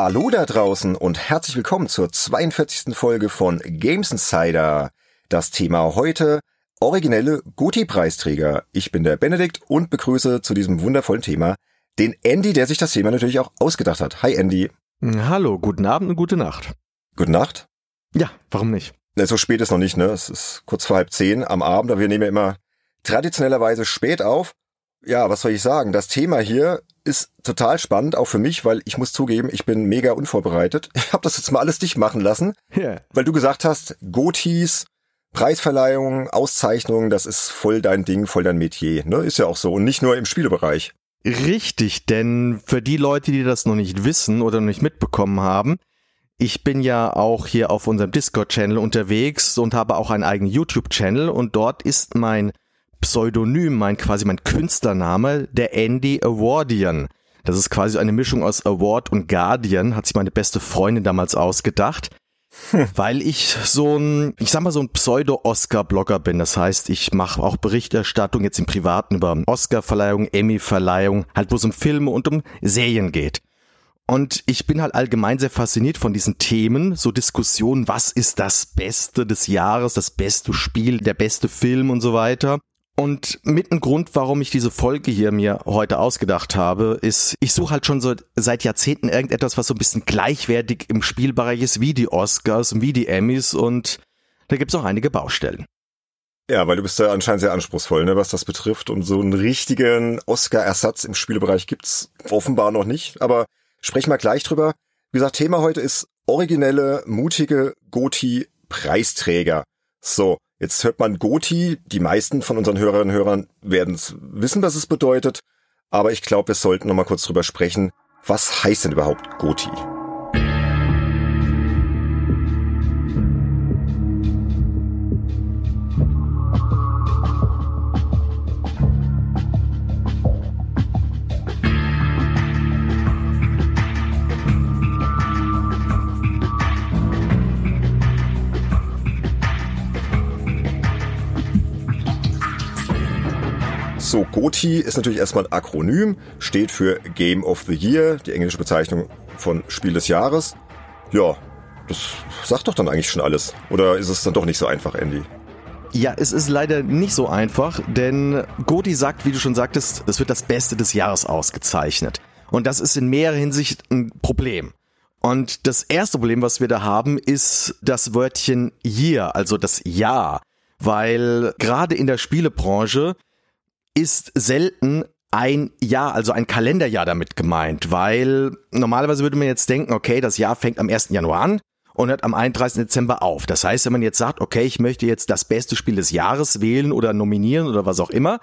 Hallo da draußen und herzlich willkommen zur 42. Folge von Games Insider. Das Thema heute originelle Goti-Preisträger. Ich bin der Benedikt und begrüße zu diesem wundervollen Thema den Andy, der sich das Thema natürlich auch ausgedacht hat. Hi Andy. Hallo, guten Abend und gute Nacht. Gute Nacht? Ja, warum nicht? So spät ist noch nicht, ne? Es ist kurz vor halb zehn am Abend, aber wir nehmen ja immer traditionellerweise spät auf. Ja, was soll ich sagen? Das Thema hier ist total spannend, auch für mich, weil ich muss zugeben, ich bin mega unvorbereitet. Ich habe das jetzt mal alles dich machen lassen, yeah. weil du gesagt hast, Gotis, Preisverleihungen, Auszeichnungen, das ist voll dein Ding, voll dein Metier. Ne? Ist ja auch so und nicht nur im Spielebereich. Richtig, denn für die Leute, die das noch nicht wissen oder noch nicht mitbekommen haben, ich bin ja auch hier auf unserem Discord-Channel unterwegs und habe auch einen eigenen YouTube-Channel und dort ist mein Pseudonym, mein quasi mein Künstlername, der Andy Awardian. Das ist quasi eine Mischung aus Award und Guardian, hat sich meine beste Freundin damals ausgedacht. Hm. Weil ich so ein, ich sag mal so ein Pseudo-Oscar-Blogger bin. Das heißt, ich mache auch Berichterstattung jetzt im Privaten über Oscar-Verleihung, Emmy-Verleihung, halt wo es um Filme und um Serien geht. Und ich bin halt allgemein sehr fasziniert von diesen Themen, so Diskussionen, was ist das Beste des Jahres, das beste Spiel, der beste Film und so weiter. Und mit ein Grund, warum ich diese Folge hier mir heute ausgedacht habe, ist, ich suche halt schon so seit Jahrzehnten irgendetwas, was so ein bisschen gleichwertig im Spielbereich ist, wie die Oscars und wie die Emmys und da gibt's auch einige Baustellen. Ja, weil du bist ja anscheinend sehr anspruchsvoll, ne, was das betrifft. Und so einen richtigen Oscar-Ersatz im Spielbereich gibt's offenbar noch nicht. Aber sprechen wir gleich drüber. Wie gesagt, Thema heute ist originelle, mutige Goti-Preisträger. So, Jetzt hört man Goti, die meisten von unseren Hörerinnen und Hörern werden wissen, was es bedeutet, aber ich glaube, wir sollten noch mal kurz drüber sprechen, was heißt denn überhaupt Goti? So, GOTY ist natürlich erstmal ein Akronym, steht für Game of the Year, die englische Bezeichnung von Spiel des Jahres. Ja, das sagt doch dann eigentlich schon alles. Oder ist es dann doch nicht so einfach, Andy? Ja, es ist leider nicht so einfach, denn GOTY sagt, wie du schon sagtest, es wird das Beste des Jahres ausgezeichnet. Und das ist in mehrerer Hinsicht ein Problem. Und das erste Problem, was wir da haben, ist das Wörtchen Year, also das Jahr. Weil gerade in der Spielebranche ist selten ein Jahr, also ein Kalenderjahr damit gemeint, weil normalerweise würde man jetzt denken, okay, das Jahr fängt am 1. Januar an und hört am 31. Dezember auf. Das heißt, wenn man jetzt sagt, okay, ich möchte jetzt das beste Spiel des Jahres wählen oder nominieren oder was auch immer,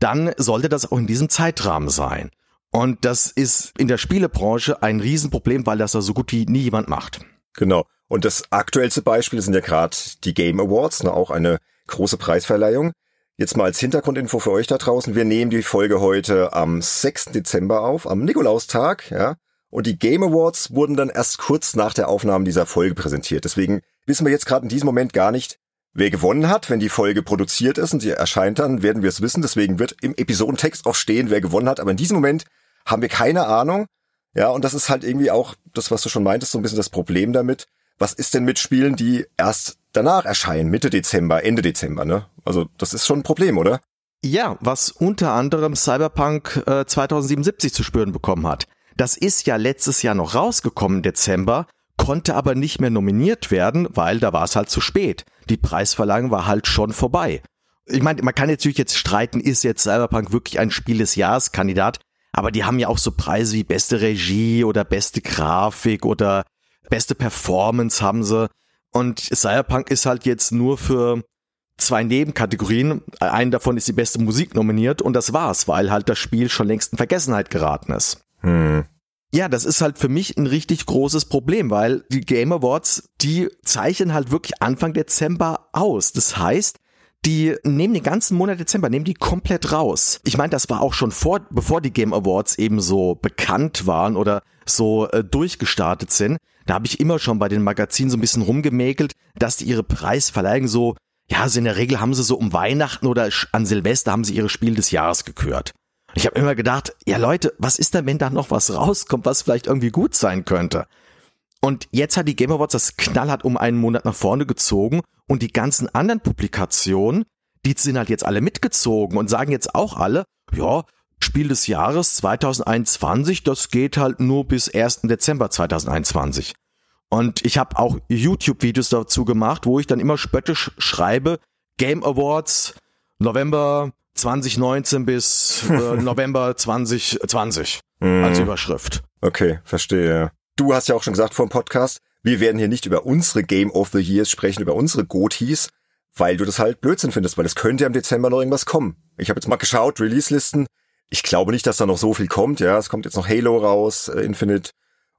dann sollte das auch in diesem Zeitrahmen sein. Und das ist in der Spielebranche ein Riesenproblem, weil das da so gut wie nie jemand macht. Genau. Und das aktuellste Beispiel sind ja gerade die Game Awards, ne, auch eine große Preisverleihung. Jetzt mal als Hintergrundinfo für euch da draußen. Wir nehmen die Folge heute am 6. Dezember auf, am Nikolaustag, ja. Und die Game Awards wurden dann erst kurz nach der Aufnahme dieser Folge präsentiert. Deswegen wissen wir jetzt gerade in diesem Moment gar nicht, wer gewonnen hat. Wenn die Folge produziert ist und sie erscheint dann, werden wir es wissen. Deswegen wird im Episodentext auch stehen, wer gewonnen hat. Aber in diesem Moment haben wir keine Ahnung. Ja, und das ist halt irgendwie auch das, was du schon meintest, so ein bisschen das Problem damit. Was ist denn mit Spielen, die erst danach erscheinen, Mitte Dezember, Ende Dezember, ne? Also das ist schon ein Problem, oder? Ja, was unter anderem Cyberpunk äh, 2077 zu spüren bekommen hat. Das ist ja letztes Jahr noch rausgekommen Dezember, konnte aber nicht mehr nominiert werden, weil da war es halt zu spät. Die Preisverleihung war halt schon vorbei. Ich meine, man kann natürlich jetzt streiten, ist jetzt Cyberpunk wirklich ein Spiel des Jahres Kandidat, aber die haben ja auch so Preise wie beste Regie oder beste Grafik oder beste Performance haben sie. Und Cyberpunk ist halt jetzt nur für zwei Nebenkategorien. Einen davon ist die beste Musik nominiert und das war's, weil halt das Spiel schon längst in Vergessenheit geraten ist. Hm. Ja, das ist halt für mich ein richtig großes Problem, weil die Game Awards, die zeichnen halt wirklich Anfang Dezember aus. Das heißt, die nehmen den ganzen Monat Dezember, nehmen die komplett raus. Ich meine, das war auch schon vor, bevor die Game Awards eben so bekannt waren oder so äh, durchgestartet sind. Da habe ich immer schon bei den Magazinen so ein bisschen rumgemäkelt, dass die ihre Preisverleihung so, ja, so in der Regel haben sie so um Weihnachten oder an Silvester haben sie ihre Spiel des Jahres gekürt. Ich habe immer gedacht, ja Leute, was ist denn, wenn da noch was rauskommt, was vielleicht irgendwie gut sein könnte? Und jetzt hat die Game Awards das knallhart um einen Monat nach vorne gezogen und die ganzen anderen Publikationen, die sind halt jetzt alle mitgezogen und sagen jetzt auch alle, ja, Spiel des Jahres 2021, das geht halt nur bis 1. Dezember 2021. Und ich habe auch YouTube-Videos dazu gemacht, wo ich dann immer spöttisch schreibe, Game Awards November 2019 bis äh, November 2020 mm. als Überschrift. Okay, verstehe. Du hast ja auch schon gesagt vor dem Podcast, wir werden hier nicht über unsere Game of the Years sprechen, über unsere Goties, weil du das halt Blödsinn findest, weil es könnte ja im Dezember noch irgendwas kommen. Ich habe jetzt mal geschaut, Release-Listen. Ich glaube nicht, dass da noch so viel kommt. Ja, es kommt jetzt noch Halo raus, äh, Infinite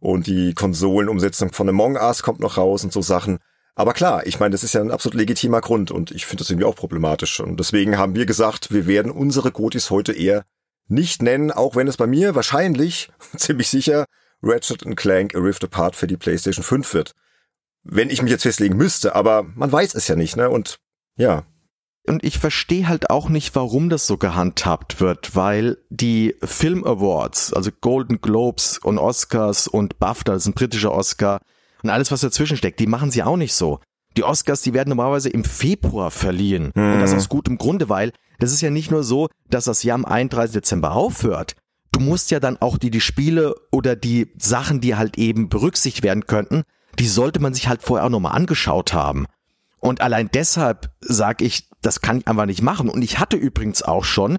und die Konsolenumsetzung von Among Us kommt noch raus und so Sachen. Aber klar, ich meine, das ist ja ein absolut legitimer Grund und ich finde das irgendwie auch problematisch. Und deswegen haben wir gesagt, wir werden unsere Gotis heute eher nicht nennen, auch wenn es bei mir wahrscheinlich, ziemlich sicher, Ratchet Clank A Rift Apart für die PlayStation 5 wird. Wenn ich mich jetzt festlegen müsste, aber man weiß es ja nicht, ne? Und ja. Und ich verstehe halt auch nicht, warum das so gehandhabt wird, weil die Film Awards, also Golden Globes und Oscars und BAFTA, das ist ein britischer Oscar, und alles, was dazwischen steckt, die machen sie auch nicht so. Die Oscars, die werden normalerweise im Februar verliehen. Mhm. Und das aus gutem Grunde, weil das ist ja nicht nur so, dass das Jahr am 31. Dezember aufhört. Du musst ja dann auch die, die Spiele oder die Sachen, die halt eben berücksichtigt werden könnten, die sollte man sich halt vorher auch nochmal angeschaut haben. Und allein deshalb sage ich, das kann ich einfach nicht machen. Und ich hatte übrigens auch schon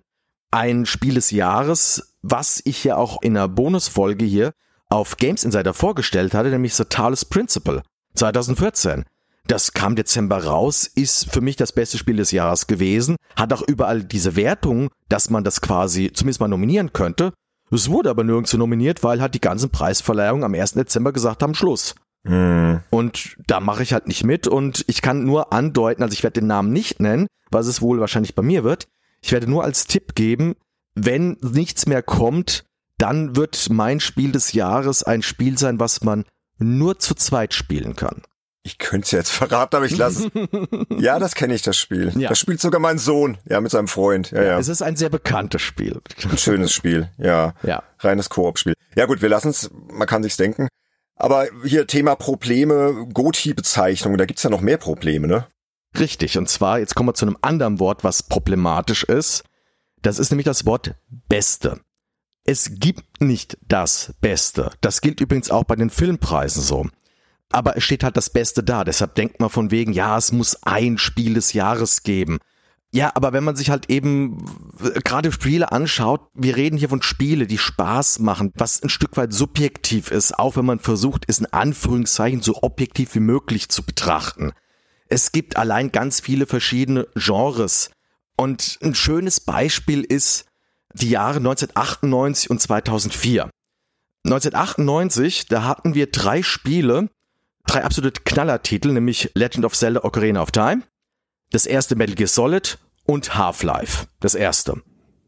ein Spiel des Jahres, was ich ja auch in einer Bonusfolge hier auf Games Insider vorgestellt hatte, nämlich The Talos Principle 2014. Das kam Dezember raus, ist für mich das beste Spiel des Jahres gewesen, hat auch überall diese Wertung, dass man das quasi zumindest mal nominieren könnte. Es wurde aber nirgends nominiert, weil halt die ganzen Preisverleihungen am 1. Dezember gesagt haben, Schluss. Mhm. Und da mache ich halt nicht mit und ich kann nur andeuten, also ich werde den Namen nicht nennen, was es wohl wahrscheinlich bei mir wird. Ich werde nur als Tipp geben, wenn nichts mehr kommt, dann wird mein Spiel des Jahres ein Spiel sein, was man nur zu zweit spielen kann. Ich könnte es jetzt verraten, aber ich lasse Ja, das kenne ich, das Spiel. Ja. Das spielt sogar mein Sohn, ja, mit seinem Freund. Ja, ja. Es ist ein sehr bekanntes Spiel. Ein schönes Spiel, ja. Ja. Reines Koop-Spiel. Ja gut, wir lassen es, man kann sich's denken. Aber hier Thema Probleme, Goti-Bezeichnung, da gibt's ja noch mehr Probleme, ne? Richtig, und zwar, jetzt kommen wir zu einem anderen Wort, was problematisch ist. Das ist nämlich das Wort Beste. Es gibt nicht das Beste. Das gilt übrigens auch bei den Filmpreisen so. Aber es steht halt das Beste da. Deshalb denkt man von wegen, ja, es muss ein Spiel des Jahres geben. Ja, aber wenn man sich halt eben gerade Spiele anschaut, wir reden hier von Spiele, die Spaß machen, was ein Stück weit subjektiv ist, auch wenn man versucht, es in Anführungszeichen so objektiv wie möglich zu betrachten. Es gibt allein ganz viele verschiedene Genres. Und ein schönes Beispiel ist die Jahre 1998 und 2004. 1998, da hatten wir drei Spiele, drei absolute Knallertitel, nämlich Legend of Zelda Ocarina of Time, das erste Metal Gear Solid und Half-Life, das erste.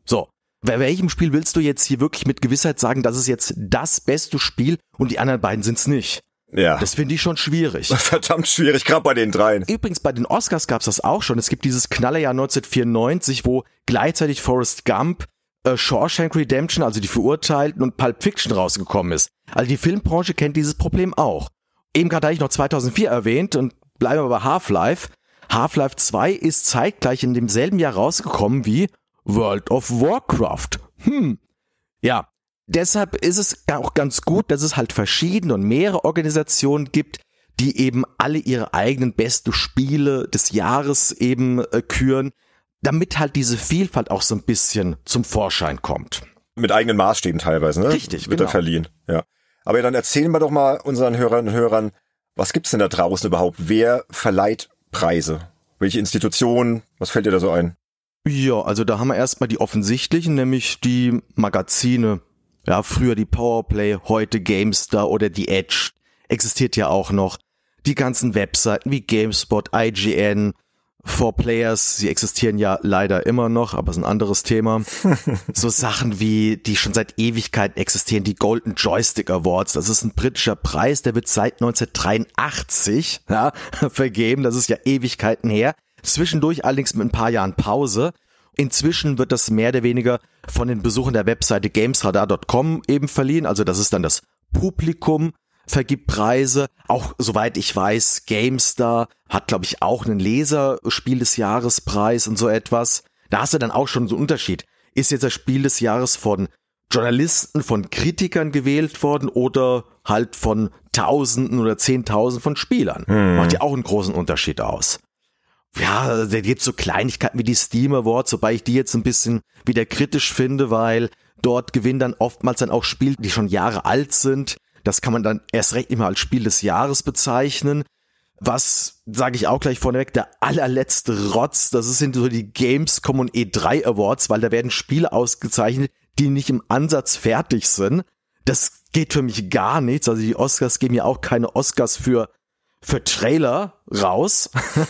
So, bei welchem Spiel willst du jetzt hier wirklich mit Gewissheit sagen, das ist jetzt das beste Spiel und die anderen beiden sind's nicht? Ja. Das finde ich schon schwierig. Verdammt schwierig, gerade bei den dreien. Übrigens, bei den Oscars gab's das auch schon. Es gibt dieses Knallerjahr 1994, wo gleichzeitig Forrest Gump, äh, Shawshank Redemption, also die Verurteilten und Pulp Fiction rausgekommen ist. Also die Filmbranche kennt dieses Problem auch. Eben gerade hatte ich noch 2004 erwähnt und bleiben wir bei Half-Life. Half-Life 2 ist zeitgleich in demselben Jahr rausgekommen wie World of Warcraft. Hm. Ja, deshalb ist es auch ganz gut, dass es halt verschiedene und mehrere Organisationen gibt, die eben alle ihre eigenen besten Spiele des Jahres eben äh, küren, damit halt diese Vielfalt auch so ein bisschen zum Vorschein kommt. Mit eigenen Maßstäben teilweise, ne? Richtig, Wird genau. er verliehen, ja. Aber dann erzählen wir doch mal unseren Hörerinnen und Hörern, was gibt's denn da draußen überhaupt? Wer verleiht Preise? Welche Institutionen? Was fällt dir da so ein? Ja, also da haben wir erstmal die offensichtlichen, nämlich die Magazine. Ja, früher die Powerplay, heute GameStar oder die Edge. Existiert ja auch noch. Die ganzen Webseiten wie GameSpot, IGN, For Players, sie existieren ja leider immer noch, aber ist ein anderes Thema. so Sachen wie, die schon seit Ewigkeiten existieren, die Golden Joystick Awards, das ist ein britischer Preis, der wird seit 1983 ja, vergeben, das ist ja Ewigkeiten her. Zwischendurch allerdings mit ein paar Jahren Pause. Inzwischen wird das mehr oder weniger von den Besuchern der Webseite gamesradar.com eben verliehen. Also das ist dann das Publikum vergibt Preise. Auch soweit ich weiß, GameStar hat, glaube ich, auch einen Leserspiel des Jahrespreis und so etwas. Da hast du dann auch schon so einen Unterschied. Ist jetzt das Spiel des Jahres von Journalisten, von Kritikern gewählt worden oder halt von Tausenden oder Zehntausenden von Spielern? Hm. Macht ja auch einen großen Unterschied aus. Ja, da gibt so Kleinigkeiten wie die Steam Awards, wobei ich die jetzt ein bisschen wieder kritisch finde, weil dort gewinnen dann oftmals dann auch Spiele, die schon Jahre alt sind. Das kann man dann erst recht nicht mehr als Spiel des Jahres bezeichnen. Was, sage ich auch gleich vorneweg, der allerletzte Rotz, das sind so die Gamescom und E3 Awards, weil da werden Spiele ausgezeichnet, die nicht im Ansatz fertig sind. Das geht für mich gar nichts. Also die Oscars geben ja auch keine Oscars für, für Trailer raus.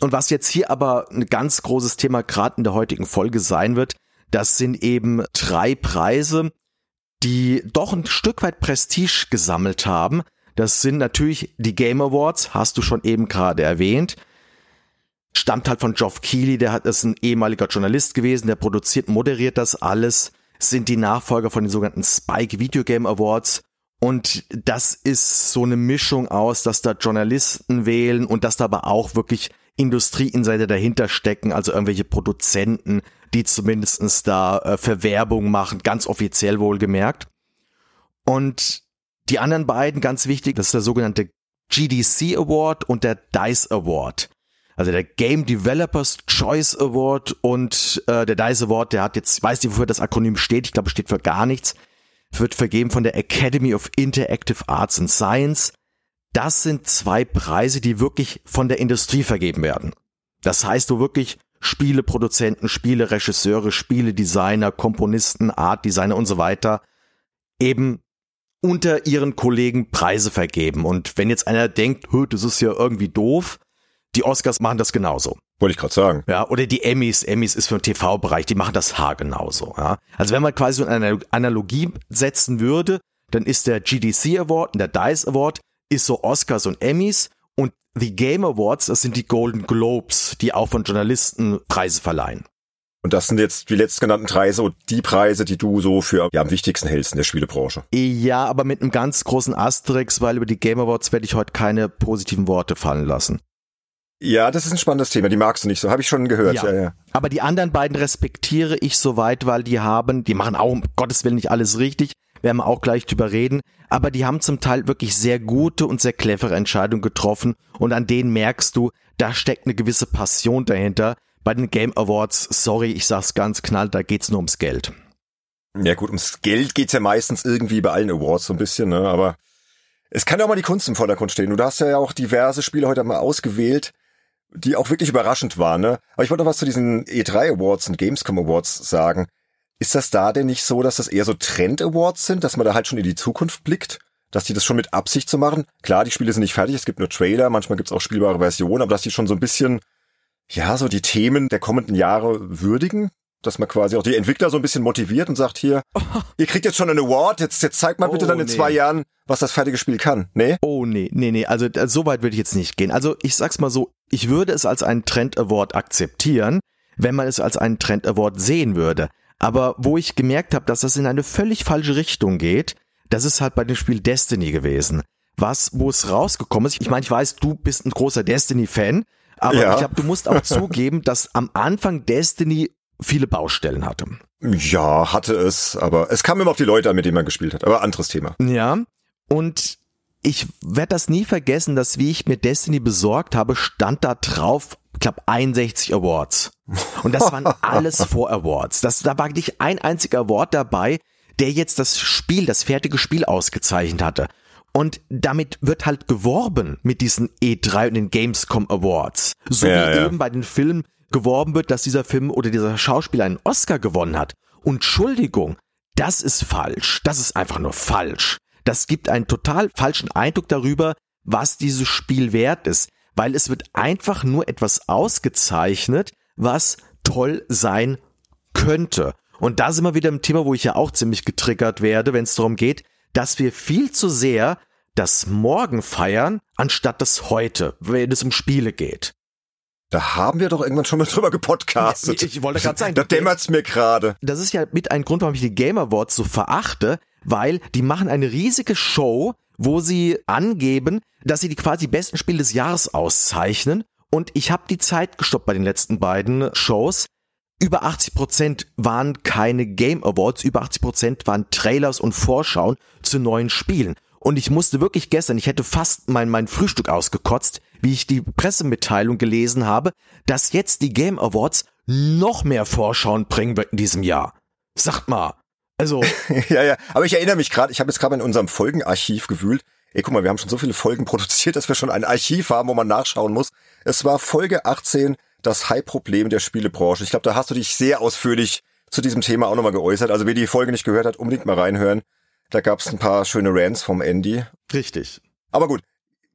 und was jetzt hier aber ein ganz großes Thema gerade in der heutigen Folge sein wird, das sind eben drei Preise, die doch ein Stück weit Prestige gesammelt haben. Das sind natürlich die Game Awards, hast du schon eben gerade erwähnt. Stammt halt von Geoff Keighley, der hat, ist ein ehemaliger Journalist gewesen, der produziert, moderiert das alles. Sind die Nachfolger von den sogenannten Spike Video Game Awards. Und das ist so eine Mischung aus, dass da Journalisten wählen und dass da aber auch wirklich Industrieinsider dahinter stecken, also irgendwelche Produzenten, die zumindestens da äh, Verwerbung machen, ganz offiziell wohlgemerkt. Und die anderen beiden, ganz wichtig, das ist der sogenannte GDC Award und der DICE Award. Also der Game Developers Choice Award und äh, der DICE Award, der hat jetzt, ich weiß nicht, wofür das Akronym steht, ich glaube, steht für gar nichts, wird vergeben von der Academy of Interactive Arts and Science. Das sind zwei Preise, die wirklich von der Industrie vergeben werden. Das heißt, wo wirklich Spieleproduzenten, Spieleregisseure, Spieledesigner, Komponisten, Artdesigner und so weiter eben unter ihren Kollegen Preise vergeben. Und wenn jetzt einer denkt, das ist ja irgendwie doof, die Oscars machen das genauso. Wollte ich gerade sagen. Ja, oder die Emmys, Emmys ist für den TV-Bereich, die machen das Haar genauso. Ja. Also wenn man quasi so eine Analogie setzen würde, dann ist der GDC Award und der DICE Award ist so Oscars und Emmys und die Game Awards, das sind die Golden Globes, die auch von Journalisten Preise verleihen. Und das sind jetzt die letztgenannten drei so die Preise, die du so für ja, am wichtigsten hältst in der Spielebranche. Ja, aber mit einem ganz großen Asterix, weil über die Game Awards werde ich heute keine positiven Worte fallen lassen. Ja, das ist ein spannendes Thema. Die magst du nicht so. Habe ich schon gehört. Ja. ja, ja. Aber die anderen beiden respektiere ich soweit, weil die haben, die machen auch um Gottes Willen nicht alles richtig. Werden wir auch gleich drüber reden. Aber die haben zum Teil wirklich sehr gute und sehr clevere Entscheidungen getroffen. Und an denen merkst du, da steckt eine gewisse Passion dahinter bei den Game Awards, sorry, ich sag's ganz knall, da geht's nur ums Geld. Ja gut, ums Geld geht's ja meistens irgendwie bei allen Awards so ein bisschen, ne? Aber es kann ja auch mal die Kunst im Vordergrund stehen. Du hast ja auch diverse Spiele heute mal ausgewählt, die auch wirklich überraschend waren, ne? Aber ich wollte noch was zu diesen E3 Awards und Gamescom Awards sagen. Ist das da denn nicht so, dass das eher so Trend Awards sind, dass man da halt schon in die Zukunft blickt? Dass die das schon mit Absicht zu so machen? Klar, die Spiele sind nicht fertig, es gibt nur Trailer, manchmal gibt's auch spielbare Versionen, aber dass die schon so ein bisschen ja, so die Themen der kommenden Jahre würdigen, dass man quasi auch die Entwickler so ein bisschen motiviert und sagt hier, ihr kriegt jetzt schon einen Award, jetzt, jetzt zeigt mal bitte oh, dann in nee. zwei Jahren, was das fertige Spiel kann. Nee? Oh nee, nee, nee, also so weit würde ich jetzt nicht gehen. Also ich sag's mal so, ich würde es als einen Trend Award akzeptieren, wenn man es als einen Trend Award sehen würde. Aber wo ich gemerkt habe, dass das in eine völlig falsche Richtung geht, das ist halt bei dem Spiel Destiny gewesen. Was, wo es rausgekommen ist. Ich meine, ich weiß, du bist ein großer Destiny-Fan. Aber ja. ich glaube, du musst auch zugeben, dass am Anfang Destiny viele Baustellen hatte. Ja, hatte es, aber es kam immer auf die Leute an, mit denen man gespielt hat. Aber anderes Thema. Ja, und ich werde das nie vergessen, dass wie ich mir Destiny besorgt habe, stand da drauf, glaube 61 Awards. Und das waren alles vor Awards. Das, da war nicht ein einziger Award dabei, der jetzt das Spiel, das fertige Spiel ausgezeichnet hatte. Und damit wird halt geworben mit diesen E3 und den Gamescom Awards. So ja, wie ja. eben bei den Filmen geworben wird, dass dieser Film oder dieser Schauspieler einen Oscar gewonnen hat. Und Entschuldigung, das ist falsch. Das ist einfach nur falsch. Das gibt einen total falschen Eindruck darüber, was dieses Spiel wert ist, weil es wird einfach nur etwas ausgezeichnet, was toll sein könnte. Und da sind wir wieder im Thema, wo ich ja auch ziemlich getriggert werde, wenn es darum geht, dass wir viel zu sehr das Morgen feiern, anstatt das Heute, wenn es um Spiele geht. Da haben wir doch irgendwann schon mal drüber gepodcastet. Ich, ich wollte gerade sagen, da dämmert's mir gerade. Das ist ja mit ein Grund, warum ich die Game Awards so verachte, weil die machen eine riesige Show, wo sie angeben, dass sie die quasi besten Spiele des Jahres auszeichnen. Und ich habe die Zeit gestoppt bei den letzten beiden Shows. Über 80 Prozent waren keine Game Awards, über 80 Prozent waren Trailers und Vorschauen zu neuen Spielen. Und ich musste wirklich gestern, ich hätte fast mein, mein Frühstück ausgekotzt, wie ich die Pressemitteilung gelesen habe, dass jetzt die Game Awards noch mehr Vorschauen bringen wird in diesem Jahr. Sagt mal. Also. ja, ja. Aber ich erinnere mich gerade, ich habe jetzt gerade in unserem Folgenarchiv gewühlt. Ey, guck mal, wir haben schon so viele Folgen produziert, dass wir schon ein Archiv haben, wo man nachschauen muss. Es war Folge 18, das High-Problem der Spielebranche. Ich glaube, da hast du dich sehr ausführlich zu diesem Thema auch nochmal geäußert. Also wer die Folge nicht gehört hat, unbedingt mal reinhören. Da gab es ein paar schöne Rants vom Andy. Richtig. Aber gut,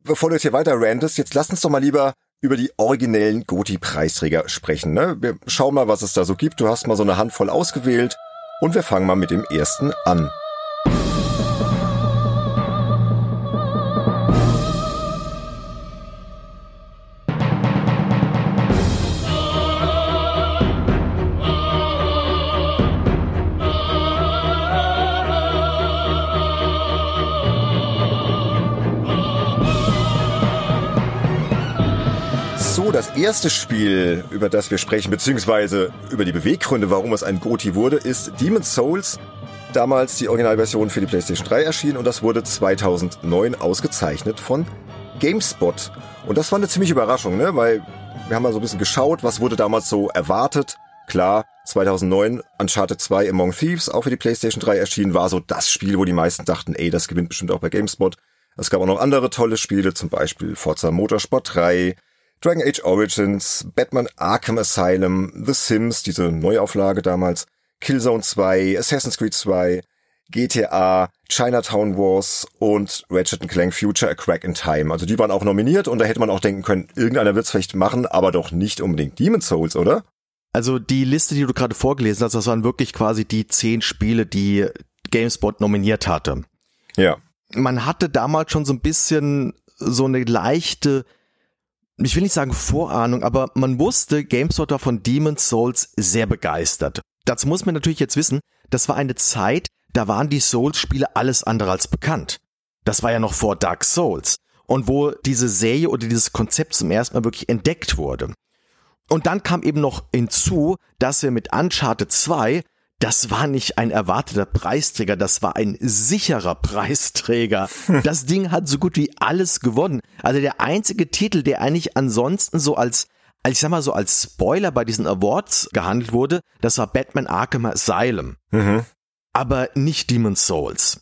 bevor du jetzt hier weiter rantest, jetzt lass uns doch mal lieber über die originellen Goti-Preisträger sprechen. Ne? Wir schauen mal, was es da so gibt. Du hast mal so eine Handvoll ausgewählt und wir fangen mal mit dem ersten an. Erste Spiel, über das wir sprechen, beziehungsweise über die Beweggründe, warum es ein GOTY wurde, ist Demon's Souls. Damals die Originalversion für die PlayStation 3 erschienen und das wurde 2009 ausgezeichnet von GameSpot. Und das war eine ziemliche Überraschung, ne? weil wir haben mal so ein bisschen geschaut, was wurde damals so erwartet. Klar, 2009 Uncharted 2 Among Thieves, auch für die PlayStation 3 erschienen, war so das Spiel, wo die meisten dachten, ey, das gewinnt bestimmt auch bei GameSpot. Es gab auch noch andere tolle Spiele, zum Beispiel Forza Motorsport 3, Dragon Age Origins, Batman Arkham Asylum, The Sims, diese Neuauflage damals, Killzone 2, Assassin's Creed 2, GTA, Chinatown Wars und Ratchet Clank Future A Crack in Time. Also die waren auch nominiert und da hätte man auch denken können, irgendeiner wird's vielleicht machen, aber doch nicht unbedingt Demon's Souls, oder? Also die Liste, die du gerade vorgelesen hast, das waren wirklich quasi die zehn Spiele, die GameSpot nominiert hatte. Ja. Man hatte damals schon so ein bisschen so eine leichte ich will nicht sagen Vorahnung, aber man wusste, GameSpot war von Demon's Souls sehr begeistert. Dazu muss man natürlich jetzt wissen, das war eine Zeit, da waren die Souls-Spiele alles andere als bekannt. Das war ja noch vor Dark Souls. Und wo diese Serie oder dieses Konzept zum ersten Mal wirklich entdeckt wurde. Und dann kam eben noch hinzu, dass wir mit Uncharted 2 das war nicht ein erwarteter Preisträger, das war ein sicherer Preisträger. Das Ding hat so gut wie alles gewonnen. Also der einzige Titel, der eigentlich ansonsten so als, als ich sag mal so als Spoiler bei diesen Awards gehandelt wurde, das war Batman Arkham Asylum. Mhm. Aber nicht Demon's Souls.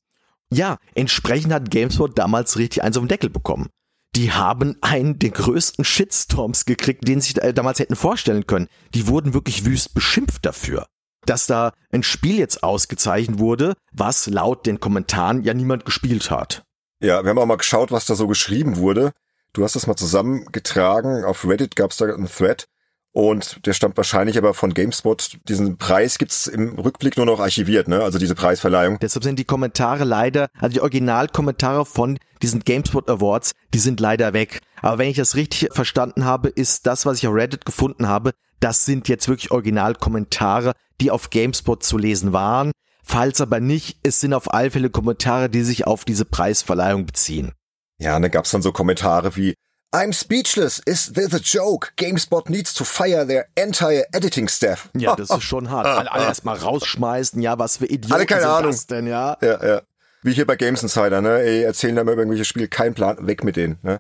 Ja, entsprechend hat GameSpot damals richtig eins auf den Deckel bekommen. Die haben einen der größten Shitstorms gekriegt, den sie sich damals hätten vorstellen können. Die wurden wirklich wüst beschimpft dafür dass da ein Spiel jetzt ausgezeichnet wurde, was laut den Kommentaren ja niemand gespielt hat. Ja, wir haben auch mal geschaut, was da so geschrieben wurde. Du hast das mal zusammengetragen. Auf Reddit gab es da einen Thread und der stammt wahrscheinlich aber von GameSpot. Diesen Preis gibt's im Rückblick nur noch archiviert, ne? Also diese Preisverleihung. Deshalb sind die Kommentare leider, also die Originalkommentare von diesen GameSpot Awards, die sind leider weg. Aber wenn ich das richtig verstanden habe, ist das, was ich auf Reddit gefunden habe, das sind jetzt wirklich Originalkommentare, die auf GameSpot zu lesen waren. Falls aber nicht, es sind auf alle Fälle Kommentare, die sich auf diese Preisverleihung beziehen. Ja, und da gab's dann so Kommentare wie I'm speechless. Is this a joke? GameSpot needs to fire their entire editing staff. Ja, das ist schon hart. Alle, alle erstmal rausschmeißen. Ja, was für Idioten alle keine Ahnung. das denn, ja? Ja, ja. Wie hier bei Games Insider, ne? Ey, erzählen da mal über irgendwelche Spiele, kein Plan, weg mit denen, ne?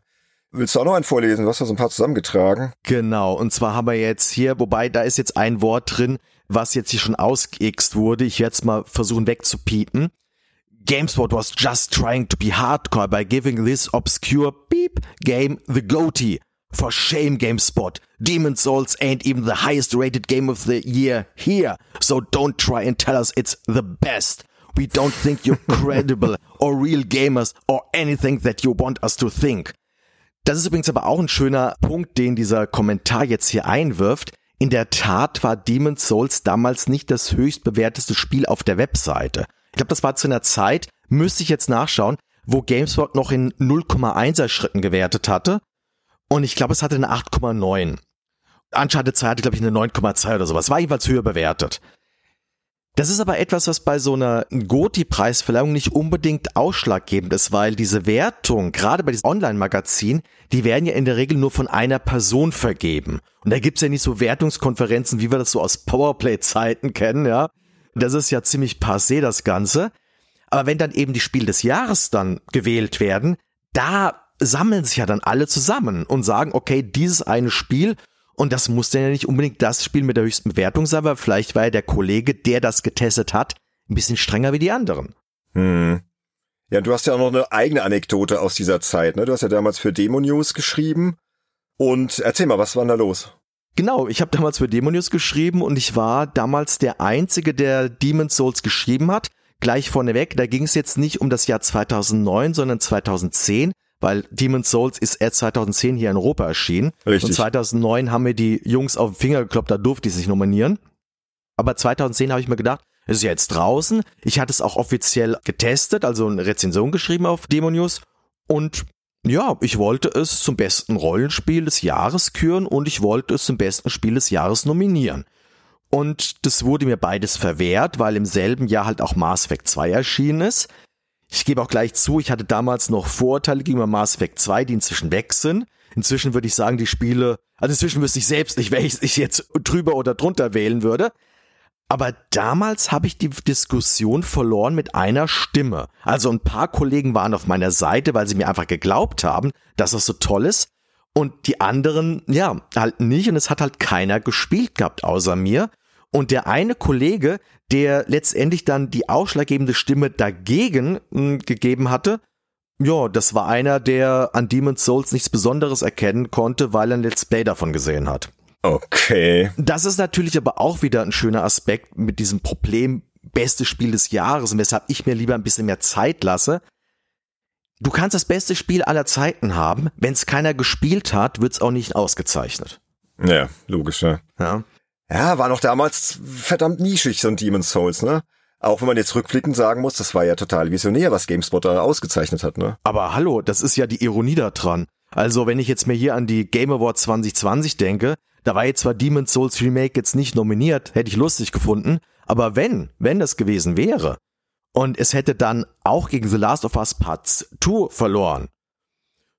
Willst du auch noch einen vorlesen? Du hast da so ein paar zusammengetragen. Genau, und zwar haben wir jetzt hier, wobei da ist jetzt ein Wort drin, was jetzt hier schon ausgeixt wurde. Ich werde es mal versuchen wegzupiepen. GameSpot was just trying to be hardcore by giving this obscure beep game the goatee. For shame, GameSpot. Demon's Souls ain't even the highest rated game of the year here, so don't try and tell us it's the best. We don't think you're credible or real gamers or anything that you want us to think. Das ist übrigens aber auch ein schöner Punkt, den dieser Kommentar jetzt hier einwirft. In der Tat war Demon's Souls damals nicht das höchst bewerteste Spiel auf der Webseite. Ich glaube, das war zu einer Zeit, müsste ich jetzt nachschauen, wo GameSpot noch in 0,1er Schritten gewertet hatte. Und ich glaube, es hatte eine 8,9. Uncharted 2 hatte, glaube ich, eine 9,2 oder sowas. War jedenfalls höher bewertet. Das ist aber etwas, was bei so einer Goti-Preisverleihung nicht unbedingt ausschlaggebend ist, weil diese Wertung, gerade bei diesem Online-Magazin, die werden ja in der Regel nur von einer Person vergeben. Und da gibt's ja nicht so Wertungskonferenzen, wie wir das so aus Powerplay-Zeiten kennen, ja. Das ist ja ziemlich passé, das Ganze. Aber wenn dann eben die Spiel des Jahres dann gewählt werden, da sammeln sich ja dann alle zusammen und sagen, okay, dieses eine Spiel und das muss dann ja nicht unbedingt das Spiel mit der höchsten Bewertung sein, weil vielleicht war ja der Kollege, der das getestet hat, ein bisschen strenger wie die anderen. Hm. Ja, du hast ja auch noch eine eigene Anekdote aus dieser Zeit, ne? Du hast ja damals für Demo News geschrieben. Und erzähl mal, was war denn da los? Genau, ich habe damals für Demo News geschrieben und ich war damals der Einzige, der Demon's Souls geschrieben hat. Gleich vorneweg, da ging es jetzt nicht um das Jahr 2009, sondern 2010 weil Demon's Souls ist erst 2010 hier in Europa erschienen. Richtig. Und 2009 haben mir die Jungs auf den Finger gekloppt, da durfte ich sich nominieren. Aber 2010 habe ich mir gedacht, es ist ja jetzt draußen. Ich hatte es auch offiziell getestet, also eine Rezension geschrieben auf Demo News. Und ja, ich wollte es zum besten Rollenspiel des Jahres küren und ich wollte es zum besten Spiel des Jahres nominieren. Und das wurde mir beides verwehrt, weil im selben Jahr halt auch Mass Effect 2 erschienen ist. Ich gebe auch gleich zu, ich hatte damals noch Vorurteile gegenüber Mass Effect 2, die inzwischen weg sind. Inzwischen würde ich sagen, die Spiele, also inzwischen wüsste ich selbst nicht, welches ich jetzt drüber oder drunter wählen würde. Aber damals habe ich die Diskussion verloren mit einer Stimme. Also ein paar Kollegen waren auf meiner Seite, weil sie mir einfach geglaubt haben, dass das so toll ist. Und die anderen, ja, halt nicht. Und es hat halt keiner gespielt gehabt außer mir. Und der eine Kollege, der letztendlich dann die ausschlaggebende Stimme dagegen mh, hm, gegeben hatte, ja, das war einer, der an Demon's Souls nichts Besonderes erkennen konnte, weil er ein Let's Play davon gesehen hat. Okay. Das ist natürlich aber auch wieder ein schöner Aspekt mit diesem Problem beste Spiel des Jahres und weshalb ich mir lieber ein bisschen mehr Zeit lasse. Du kannst das beste Spiel aller Zeiten haben, wenn es keiner gespielt hat, wird's auch nicht ausgezeichnet. Ja, logisch, ja. ja. Ja, war noch damals verdammt nischig, so ein Demon's Souls, ne? Auch wenn man jetzt rückblickend sagen muss, das war ja total visionär, was GameSpot da ausgezeichnet hat, ne? Aber hallo, das ist ja die Ironie da dran. Also, wenn ich jetzt mir hier an die Game Awards 2020 denke, da war jetzt zwar Demon's Souls Remake jetzt nicht nominiert, hätte ich lustig gefunden, aber wenn, wenn das gewesen wäre, und es hätte dann auch gegen The Last of Us Part 2 verloren,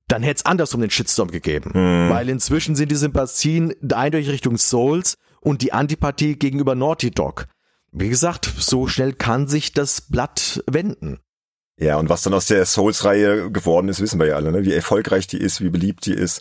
dann hätte es andersrum den Shitstorm gegeben. Hm. Weil inzwischen sind die Sympathien eindeutig Richtung Souls und die Antipathie gegenüber Naughty Dog. Wie gesagt, so schnell kann sich das Blatt wenden. Ja, und was dann aus der Souls-Reihe geworden ist, wissen wir ja alle, ne? wie erfolgreich die ist, wie beliebt die ist.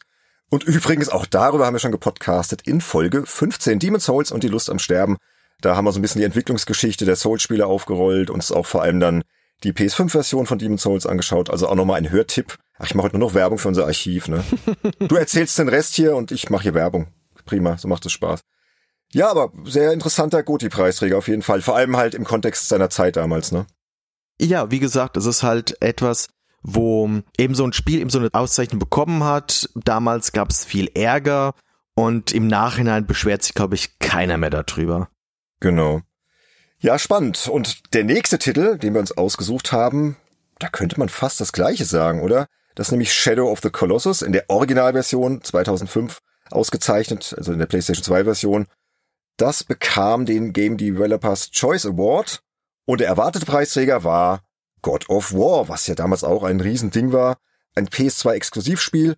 Und übrigens, auch darüber haben wir schon gepodcastet in Folge 15, Demon Souls und die Lust am Sterben. Da haben wir so ein bisschen die Entwicklungsgeschichte der Souls-Spiele aufgerollt und uns auch vor allem dann die PS5-Version von Demon Souls angeschaut. Also auch nochmal ein Hörtipp. Ach, ich mache heute nur noch Werbung für unser Archiv, ne? du erzählst den Rest hier und ich mache hier Werbung. Prima, so macht es Spaß. Ja, aber sehr interessanter Goti-Preisträger auf jeden Fall. Vor allem halt im Kontext seiner Zeit damals, ne? Ja, wie gesagt, es ist halt etwas, wo eben so ein Spiel eben so eine Auszeichnung bekommen hat. Damals gab es viel Ärger und im Nachhinein beschwert sich, glaube ich, keiner mehr darüber. Genau. Ja, spannend. Und der nächste Titel, den wir uns ausgesucht haben, da könnte man fast das gleiche sagen, oder? Das ist nämlich Shadow of the Colossus in der Originalversion 2005 ausgezeichnet, also in der PlayStation 2 Version. Das bekam den Game Developers Choice Award und der erwartete Preisträger war God of War, was ja damals auch ein Riesending war, ein PS2-Exklusivspiel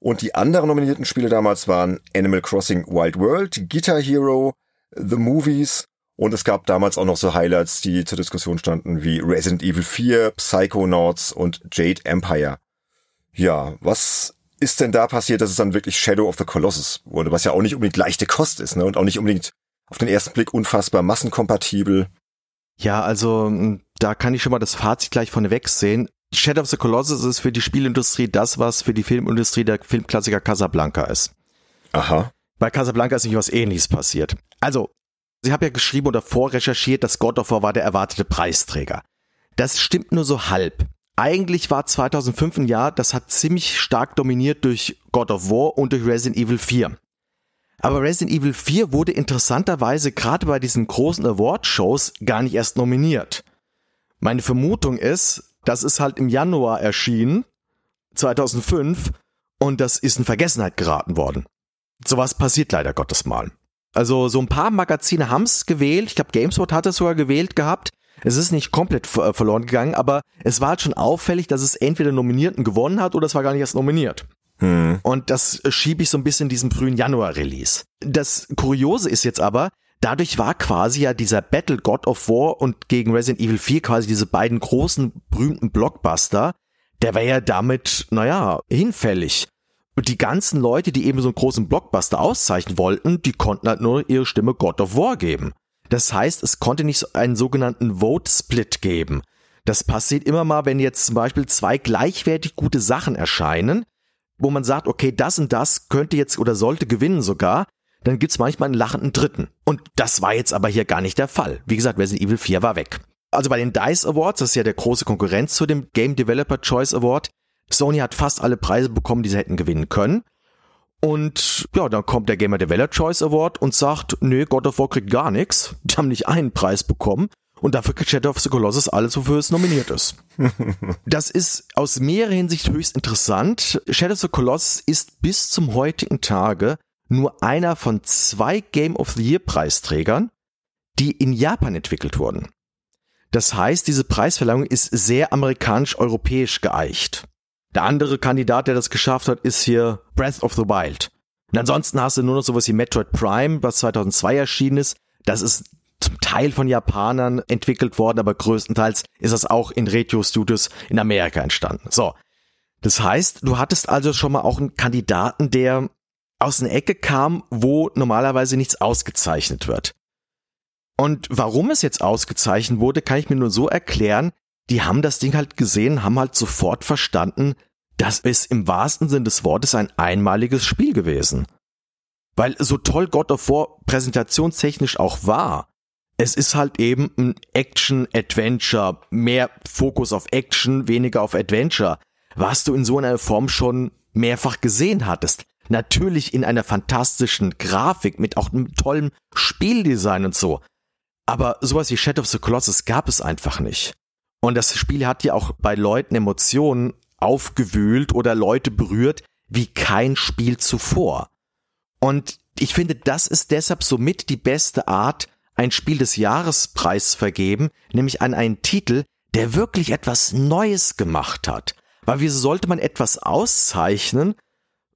und die anderen nominierten Spiele damals waren Animal Crossing Wild World, Guitar Hero, The Movies und es gab damals auch noch so Highlights, die zur Diskussion standen, wie Resident Evil 4, Psychonauts und Jade Empire. Ja, was ist denn da passiert, dass es dann wirklich Shadow of the Colossus wurde, was ja auch nicht unbedingt leichte Kost ist, ne? Und auch nicht unbedingt auf den ersten Blick unfassbar massenkompatibel. Ja, also da kann ich schon mal das Fazit gleich vorneweg sehen. Shadow of the Colossus ist für die Spielindustrie das, was für die Filmindustrie der Filmklassiker Casablanca ist. Aha. Bei Casablanca ist nicht was ähnliches passiert. Also, sie haben ja geschrieben oder vorrecherchiert, dass God of War war der erwartete Preisträger. Das stimmt nur so halb. Eigentlich war 2005 ein Jahr, das hat ziemlich stark dominiert durch God of War und durch Resident Evil 4. Aber Resident Evil 4 wurde interessanterweise gerade bei diesen großen Award-Shows gar nicht erst nominiert. Meine Vermutung ist, das ist halt im Januar erschienen, 2005, und das ist in Vergessenheit geraten worden. Sowas passiert leider Gottes mal. Also so ein paar Magazine haben's gewählt. Ich glaube, GameSpot hat es sogar gewählt gehabt. Es ist nicht komplett äh, verloren gegangen, aber es war halt schon auffällig, dass es entweder Nominierten gewonnen hat oder es war gar nicht erst nominiert. Hm. Und das schiebe ich so ein bisschen diesem frühen Januar-Release. Das Kuriose ist jetzt aber, dadurch war quasi ja dieser Battle God of War und gegen Resident Evil 4 quasi diese beiden großen berühmten Blockbuster, der war ja damit, naja, hinfällig. Und die ganzen Leute, die eben so einen großen Blockbuster auszeichnen wollten, die konnten halt nur ihre Stimme God of War geben. Das heißt, es konnte nicht einen sogenannten Vote-Split geben. Das passiert immer mal, wenn jetzt zum Beispiel zwei gleichwertig gute Sachen erscheinen, wo man sagt, okay, das und das könnte jetzt oder sollte gewinnen sogar, dann gibt's manchmal einen lachenden Dritten. Und das war jetzt aber hier gar nicht der Fall. Wie gesagt, Resident Evil 4 war weg. Also bei den DICE Awards, das ist ja der große Konkurrenz zu dem Game Developer Choice Award, Sony hat fast alle Preise bekommen, die sie hätten gewinnen können. Und ja, dann kommt der Gamer Developer Choice Award und sagt, nö, God of War kriegt gar nichts. Die haben nicht einen Preis bekommen. Und dafür kriegt Shadow of the Colossus alles, wofür es nominiert ist. das ist aus mehrerer Hinsicht höchst interessant. Shadow of the Colossus ist bis zum heutigen Tage nur einer von zwei Game of the Year Preisträgern, die in Japan entwickelt wurden. Das heißt, diese Preisverleihung ist sehr amerikanisch-europäisch geeicht. Der andere Kandidat, der das geschafft hat, ist hier Breath of the Wild. Und ansonsten hast du nur noch sowas wie Metroid Prime, was 2002 erschienen ist. Das ist Teil von Japanern entwickelt worden, aber größtenteils ist das auch in Retro Studios in Amerika entstanden. So. Das heißt, du hattest also schon mal auch einen Kandidaten, der aus einer Ecke kam, wo normalerweise nichts ausgezeichnet wird. Und warum es jetzt ausgezeichnet wurde, kann ich mir nur so erklären, die haben das Ding halt gesehen, haben halt sofort verstanden, das ist im wahrsten Sinn des Wortes ein einmaliges Spiel gewesen. Weil so toll God of War präsentationstechnisch auch war, es ist halt eben ein Action-Adventure, mehr Fokus auf Action, weniger auf Adventure, was du in so einer Form schon mehrfach gesehen hattest. Natürlich in einer fantastischen Grafik mit auch einem tollen Spieldesign und so. Aber sowas wie Shadow of the Colossus gab es einfach nicht. Und das Spiel hat ja auch bei Leuten Emotionen aufgewühlt oder Leute berührt wie kein Spiel zuvor. Und ich finde, das ist deshalb somit die beste Art, ein Spiel des Jahrespreis vergeben, nämlich an einen Titel, der wirklich etwas Neues gemacht hat. Weil wieso sollte man etwas auszeichnen,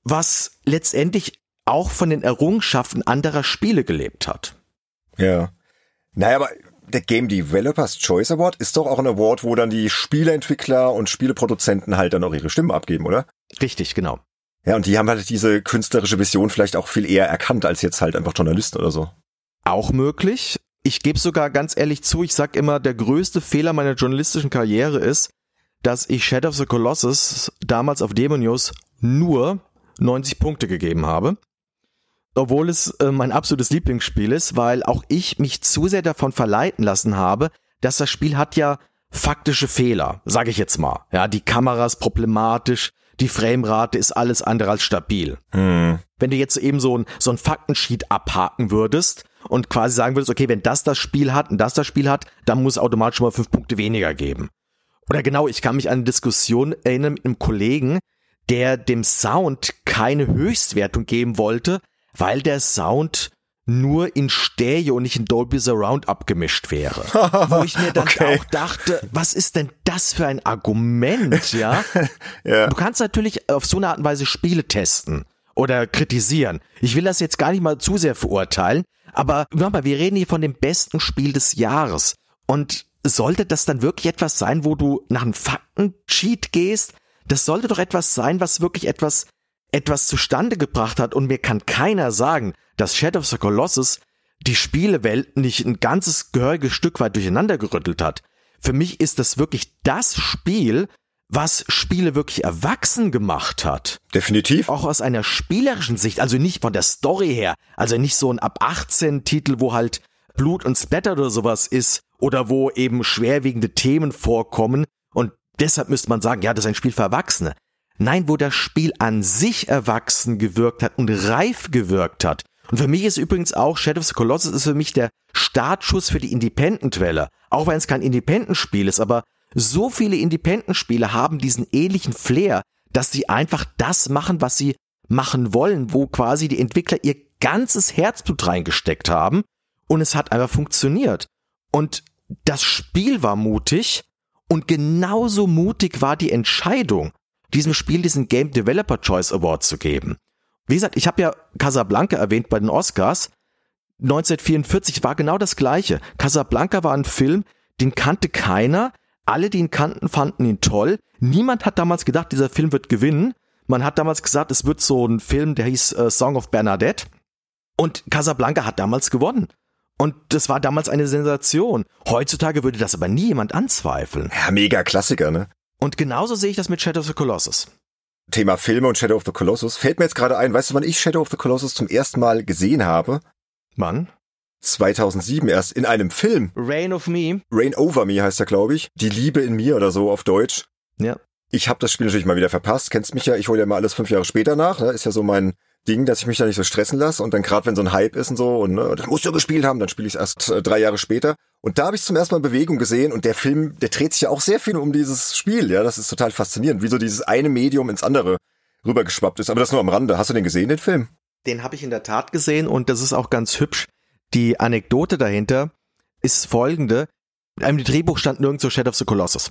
was letztendlich auch von den Errungenschaften anderer Spiele gelebt hat? Ja. Naja, aber der Game Developers Choice Award ist doch auch ein Award, wo dann die Spieleentwickler und Spieleproduzenten halt dann auch ihre Stimmen abgeben, oder? Richtig, genau. Ja, und die haben halt diese künstlerische Vision vielleicht auch viel eher erkannt als jetzt halt einfach Journalisten oder so. Auch möglich. Ich gebe sogar ganz ehrlich zu, ich sag immer, der größte Fehler meiner journalistischen Karriere ist, dass ich Shadow of the Colossus damals auf Demon News nur 90 Punkte gegeben habe obwohl es äh, mein absolutes Lieblingsspiel ist, weil auch ich mich zu sehr davon verleiten lassen habe, dass das Spiel hat ja faktische Fehler, sage ich jetzt mal. Ja, die Kamera ist problematisch, die Framerate ist alles andere als stabil. Hm. Wenn du jetzt eben so ein, so ein Faktensheet abhaken würdest und quasi sagen würdest, okay, wenn das das Spiel hat und das das Spiel hat, dann muss automatisch schon mal fünf Punkte weniger geben. Oder genau, ich kann mich an eine Diskussion erinnern mit einem Kollegen, der dem Sound keine Höchstwertung geben wollte, weil der Sound nur in Stereo und nicht in Dolby Surround abgemischt wäre. Wo ich mir dann okay. auch dachte, was ist denn das für ein Argument, ja? ja? Du kannst natürlich auf so eine Art und Weise Spiele testen oder kritisieren. Ich will das jetzt gar nicht mal zu sehr verurteilen, aber nochmal, wir reden hier von dem besten Spiel des Jahres. Und sollte das dann wirklich etwas sein, wo du nach einem Fakten-Cheat gehst? Das sollte doch etwas sein, was wirklich etwas etwas zustande gebracht hat und mir kann keiner sagen, dass Shadow of the Colossus die Spielewelt nicht ein ganzes gehöriges Stück weit durcheinander gerüttelt hat. Für mich ist das wirklich das Spiel, was Spiele wirklich erwachsen gemacht hat. Definitiv. Auch aus einer spielerischen Sicht, also nicht von der Story her, also nicht so ein ab 18 Titel, wo halt Blut und Splatter oder sowas ist oder wo eben schwerwiegende Themen vorkommen und deshalb müsste man sagen, ja, das ist ein Spiel für Erwachsene. Nein, wo das Spiel an sich erwachsen gewirkt hat und reif gewirkt hat. Und für mich ist übrigens auch Shadow of the Colossus ist für mich der Startschuss für die Independent-Welle. Auch wenn es kein Independent-Spiel ist, aber so viele Independent-Spiele haben diesen ähnlichen Flair, dass sie einfach das machen, was sie machen wollen, wo quasi die Entwickler ihr ganzes Herzblut reingesteckt haben und es hat einfach funktioniert. Und das Spiel war mutig und genauso mutig war die Entscheidung, diesem Spiel diesen Game Developer Choice Award zu geben. Wie gesagt, ich habe ja Casablanca erwähnt bei den Oscars. 1944 war genau das gleiche. Casablanca war ein Film, den kannte keiner. Alle, die ihn kannten, fanden ihn toll. Niemand hat damals gedacht, dieser Film wird gewinnen. Man hat damals gesagt, es wird so ein Film, der hieß äh, Song of Bernadette. Und Casablanca hat damals gewonnen. Und das war damals eine Sensation. Heutzutage würde das aber nie jemand anzweifeln. Ja, mega Klassiker, ne? Und genauso sehe ich das mit Shadow of the Colossus. Thema Filme und Shadow of the Colossus. Fällt mir jetzt gerade ein, weißt du, wann ich Shadow of the Colossus zum ersten Mal gesehen habe? Wann? 2007 erst in einem Film. Rain of Me. Rain Over Me heißt er, glaube ich. Die Liebe in mir oder so auf Deutsch. Ja. Ich habe das Spiel natürlich mal wieder verpasst. Kennst mich ja, ich hole ja mal alles fünf Jahre später nach. Ne? Ist ja so mein Ding, dass ich mich da nicht so stressen lasse. Und dann gerade wenn so ein Hype ist und so, und ne, das musst du gespielt haben, dann spiele ich erst äh, drei Jahre später. Und da habe ich zum ersten Mal Bewegung gesehen und der Film, der dreht sich ja auch sehr viel um dieses Spiel. Ja, das ist total faszinierend, wie so dieses eine Medium ins andere rübergeschwappt ist. Aber das nur am Rande. Hast du den gesehen, den Film? Den habe ich in der Tat gesehen und das ist auch ganz hübsch. Die Anekdote dahinter ist folgende. Im Drehbuch stand nirgendwo Shadow of the Colossus.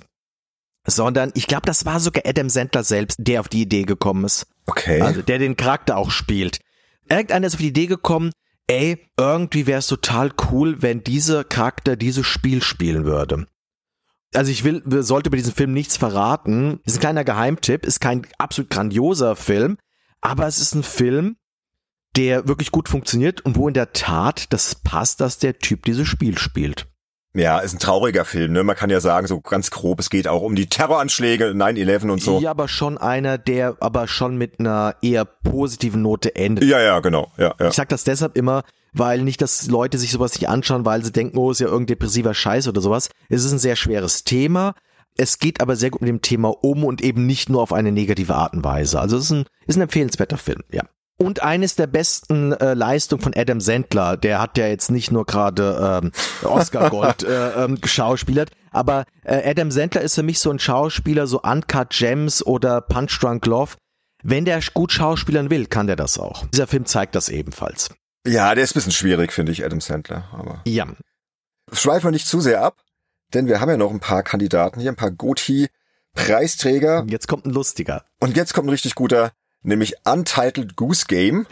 Sondern ich glaube, das war sogar Adam Sandler selbst, der auf die Idee gekommen ist. Okay. Also der den Charakter auch spielt. Irgendeiner ist auf die Idee gekommen, ey, irgendwie wäre es total cool, wenn dieser Charakter dieses Spiel spielen würde. Also ich will, sollte über diesen Film nichts verraten. Ist ein kleiner Geheimtipp, ist kein absolut grandioser Film, aber es ist ein Film, der wirklich gut funktioniert und wo in der Tat das passt, dass der Typ dieses Spiel spielt. Ja, ist ein trauriger Film, ne? Man kann ja sagen, so ganz grob, es geht auch um die Terroranschläge, 9-11 und so. Ja, aber schon einer, der aber schon mit einer eher positiven Note endet. Ja, ja, genau. Ja, ja. Ich sag das deshalb immer, weil nicht, dass Leute sich sowas nicht anschauen, weil sie denken, oh, ist ja irgendein depressiver Scheiß oder sowas. Es ist ein sehr schweres Thema. Es geht aber sehr gut mit dem Thema um und eben nicht nur auf eine negative Art und Weise. Also es ist ein, ist ein empfehlenswerter Film, ja. Und eines der besten äh, Leistungen von Adam Sandler, der hat ja jetzt nicht nur gerade ähm, Oscar Gold äh, ähm, geschauspielert, aber äh, Adam Sandler ist für mich so ein Schauspieler, so Uncut Gems oder Punch Drunk Love. Wenn der gut schauspielern will, kann der das auch. Dieser Film zeigt das ebenfalls. Ja, der ist ein bisschen schwierig, finde ich, Adam Sandler. Aber Ja. schweifen wir nicht zu sehr ab, denn wir haben ja noch ein paar Kandidaten hier, ein paar Goti-Preisträger. Jetzt kommt ein lustiger. Und jetzt kommt ein richtig guter, nämlich Untitled Goose Game.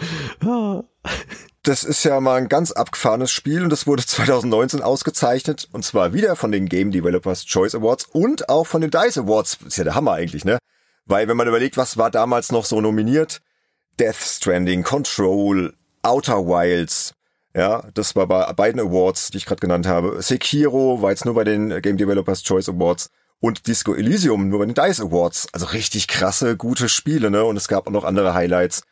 Das ist ja mal ein ganz abgefahrenes Spiel und das wurde 2019 ausgezeichnet und zwar wieder von den Game Developers Choice Awards und auch von den DICE Awards. Ist ja der Hammer eigentlich, ne? Weil wenn man überlegt, was war damals noch so nominiert? Death Stranding, Control, Outer Wilds. Ja, das war bei beiden Awards, die ich gerade genannt habe. Sekiro war jetzt nur bei den Game Developers Choice Awards und Disco Elysium nur bei den DICE Awards. Also richtig krasse, gute Spiele, ne? Und es gab auch noch andere Highlights,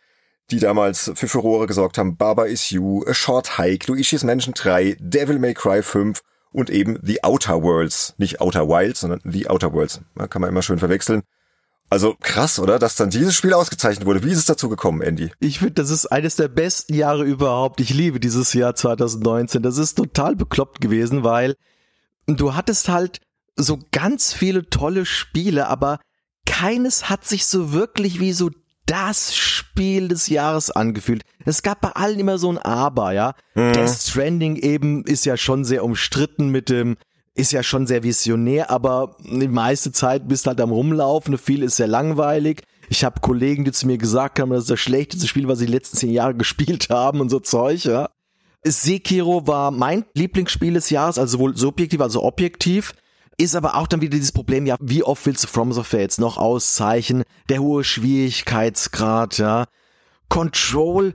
die damals für Furore gesorgt haben. Baba Is You, A Short Hike, Luigi's Mansion 3, Devil May Cry 5 und eben The Outer Worlds. Nicht Outer Wilds, sondern The Outer Worlds. Ja, kann man immer schön verwechseln. Also krass, oder? Dass dann dieses Spiel ausgezeichnet wurde. Wie ist es dazu gekommen, Andy? Ich finde, das ist eines der besten Jahre überhaupt. Ich liebe dieses Jahr 2019. Das ist total bekloppt gewesen, weil du hattest halt so ganz viele tolle Spiele, aber keines hat sich so wirklich wie so das Spiel des Jahres angefühlt. Es gab bei allen immer so ein Aber, ja. Mhm. Death Stranding eben ist ja schon sehr umstritten mit dem, ist ja schon sehr visionär, aber die meiste Zeit bist halt am rumlaufen, viel ist sehr langweilig. Ich habe Kollegen, die zu mir gesagt haben, das ist das schlechteste Spiel, was sie die letzten zehn Jahre gespielt haben und so Zeug, ja. Sekiro war mein Lieblingsspiel des Jahres, also sowohl subjektiv als auch objektiv. Ist aber auch dann wieder dieses Problem, ja, wie oft willst du From Software jetzt noch auszeichnen? Der hohe Schwierigkeitsgrad, ja. Control,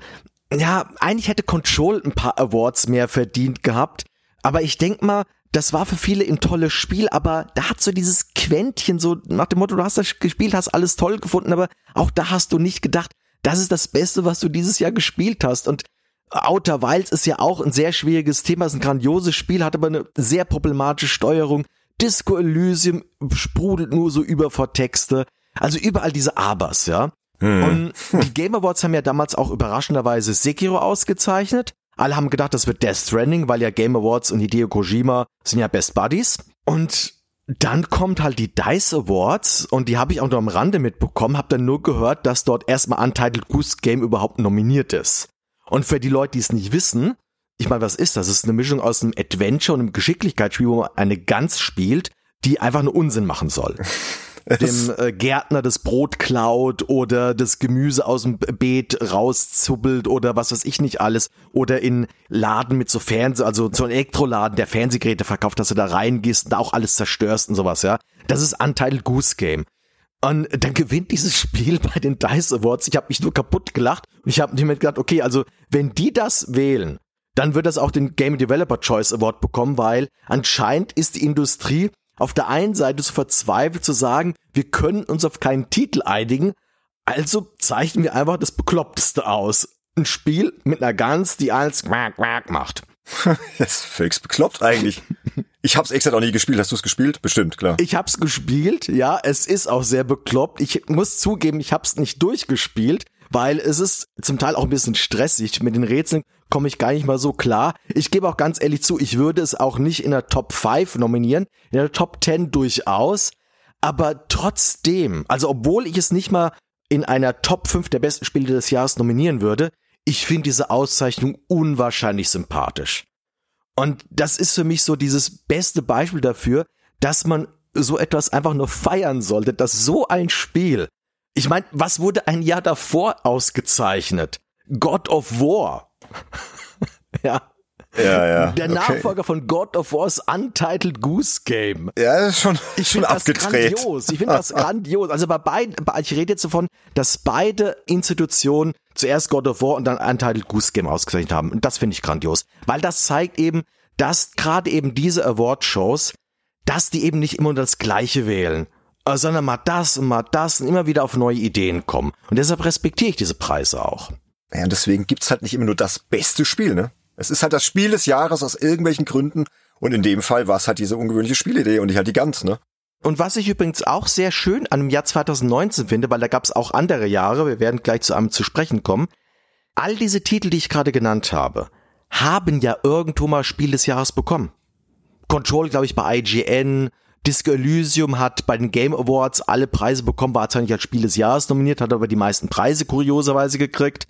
ja, eigentlich hätte Control ein paar Awards mehr verdient gehabt. Aber ich denk mal, das war für viele ein tolles Spiel, aber da hat so dieses Quäntchen so nach dem Motto, du hast das gespielt, hast alles toll gefunden, aber auch da hast du nicht gedacht, das ist das Beste, was du dieses Jahr gespielt hast. Und Outer Wilds ist ja auch ein sehr schwieriges Thema, ist ein grandioses Spiel, hat aber eine sehr problematische Steuerung. Disco Elysium sprudelt nur so über vor Texte. Also überall diese Abers, ja. Und die Game Awards haben ja damals auch überraschenderweise Sekiro ausgezeichnet. Alle haben gedacht, das wird Death Stranding, weil ja Game Awards und Hideo Kojima sind ja Best Buddies. Und dann kommt halt die DICE Awards und die habe ich auch nur am Rande mitbekommen, habe dann nur gehört, dass dort erstmal Untitled Goose Game überhaupt nominiert ist. Und für die Leute, die es nicht wissen, ich meine, was ist das? Es ist eine Mischung aus einem Adventure und einem Geschicklichkeitsspiel, wo man eine Gans spielt, die einfach nur Unsinn machen soll. dem äh, Gärtner das Brot klaut oder das Gemüse aus dem Beet rauszubbelt oder was weiß ich nicht alles oder in Laden mit so Fernseh, also so ein Elektroladen, der Fernsehgeräte verkauft, dass du da reingehst und da auch alles zerstörst und sowas, ja. Das ist Untitled Goose Game. Und dann gewinnt dieses Spiel bei den DICE Awards. Ich habe mich nur kaputt gelacht und ich habe mir gedacht, okay, also wenn die das wählen, dann wird das auch den Game Developer Choice Award bekommen, weil anscheinend ist die Industrie auf der einen Seite so verzweifelt zu sagen, wir können uns auf keinen Titel einigen, also zeichnen wir einfach das Bekloppteste aus. Ein Spiel mit einer Gans, die als quack quack macht. das ist völlig bekloppt eigentlich. Ich hab's extra noch nie gespielt. Hast du es gespielt? Bestimmt, klar. Ich hab's gespielt, ja. Es ist auch sehr bekloppt. Ich muss zugeben, ich hab's nicht durchgespielt, weil es ist zum Teil auch ein bisschen stressig. Mit den Rätseln komme ich gar nicht mal so klar. Ich gebe auch ganz ehrlich zu, ich würde es auch nicht in der Top 5 nominieren, in der Top 10 durchaus. Aber trotzdem, also obwohl ich es nicht mal in einer Top 5 der besten Spiele des Jahres nominieren würde, ich finde diese Auszeichnung unwahrscheinlich sympathisch. Und das ist für mich so dieses beste Beispiel dafür, dass man so etwas einfach nur feiern sollte, dass so ein Spiel ich meine, was wurde ein Jahr davor ausgezeichnet? God of War. ja. Ja, ja. Der Nachfolger okay. von God of War's Untitled Goose Game. Ja, das ist schon, ich schon das grandios. Ich finde das grandios. Also bei beiden, ich rede jetzt davon, dass beide Institutionen zuerst God of War und dann Untitled Goose Game ausgezeichnet haben. Und das finde ich grandios. Weil das zeigt eben, dass gerade eben diese Award-Shows, dass die eben nicht immer das Gleiche wählen. Äh, sondern mal das und mal das und immer wieder auf neue Ideen kommen. Und deshalb respektiere ich diese Preise auch. Ja, und deswegen gibt's halt nicht immer nur das beste Spiel, ne? Es ist halt das Spiel des Jahres aus irgendwelchen Gründen. Und in dem Fall war es halt diese ungewöhnliche Spielidee und nicht halt die ganz, ne? Und was ich übrigens auch sehr schön an dem Jahr 2019 finde, weil da gab's auch andere Jahre, wir werden gleich zu einem zu sprechen kommen, all diese Titel, die ich gerade genannt habe, haben ja irgendwo mal Spiel des Jahres bekommen. Control, glaube ich, bei IGN, Disco Elysium hat bei den Game Awards alle Preise bekommen, war zwar nicht als Spiel des Jahres nominiert, hat aber die meisten Preise kurioserweise gekriegt.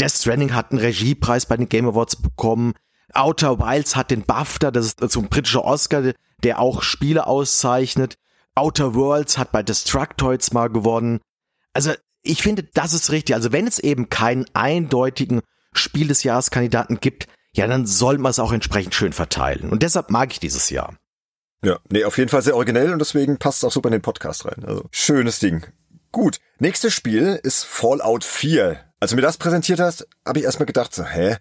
Death Stranding hat einen Regiepreis bei den Game Awards bekommen. Outer Wilds hat den BAFTA, das ist so ein britischer Oscar, der auch Spiele auszeichnet. Outer Worlds hat bei Destructoids mal gewonnen. Also ich finde, das ist richtig. Also wenn es eben keinen eindeutigen Spiel des Jahreskandidaten gibt, ja, dann soll man es auch entsprechend schön verteilen. Und deshalb mag ich dieses Jahr. Ja, nee, auf jeden Fall sehr originell und deswegen passt es auch super in den Podcast rein. Also schönes Ding. Gut, nächstes Spiel ist Fallout 4. Als du mir das präsentiert hast, habe ich erstmal gedacht, so, hä?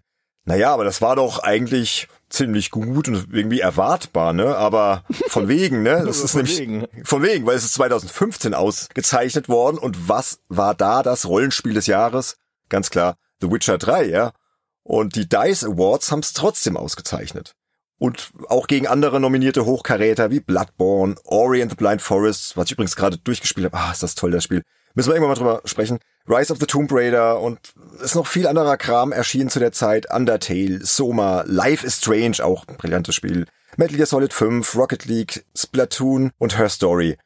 Naja, aber das war doch eigentlich ziemlich gut und irgendwie erwartbar, ne? Aber von wegen, ne? Das ist nämlich wegen. von wegen, weil es ist 2015 ausgezeichnet worden und was war da das Rollenspiel des Jahres? Ganz klar, The Witcher 3, ja? Und die DICE Awards haben es trotzdem ausgezeichnet und auch gegen andere nominierte Hochkaräter wie Bloodborne, Ori and the Blind Forest, was ich übrigens gerade durchgespielt habe. Ah, ist das toll, das Spiel. Müssen wir irgendwann mal drüber sprechen. Rise of the Tomb Raider und ist noch viel anderer Kram erschienen zu der Zeit. Undertale, Soma, Life is Strange, auch ein brillantes Spiel. Metal Gear Solid 5, Rocket League, Splatoon und Her Story.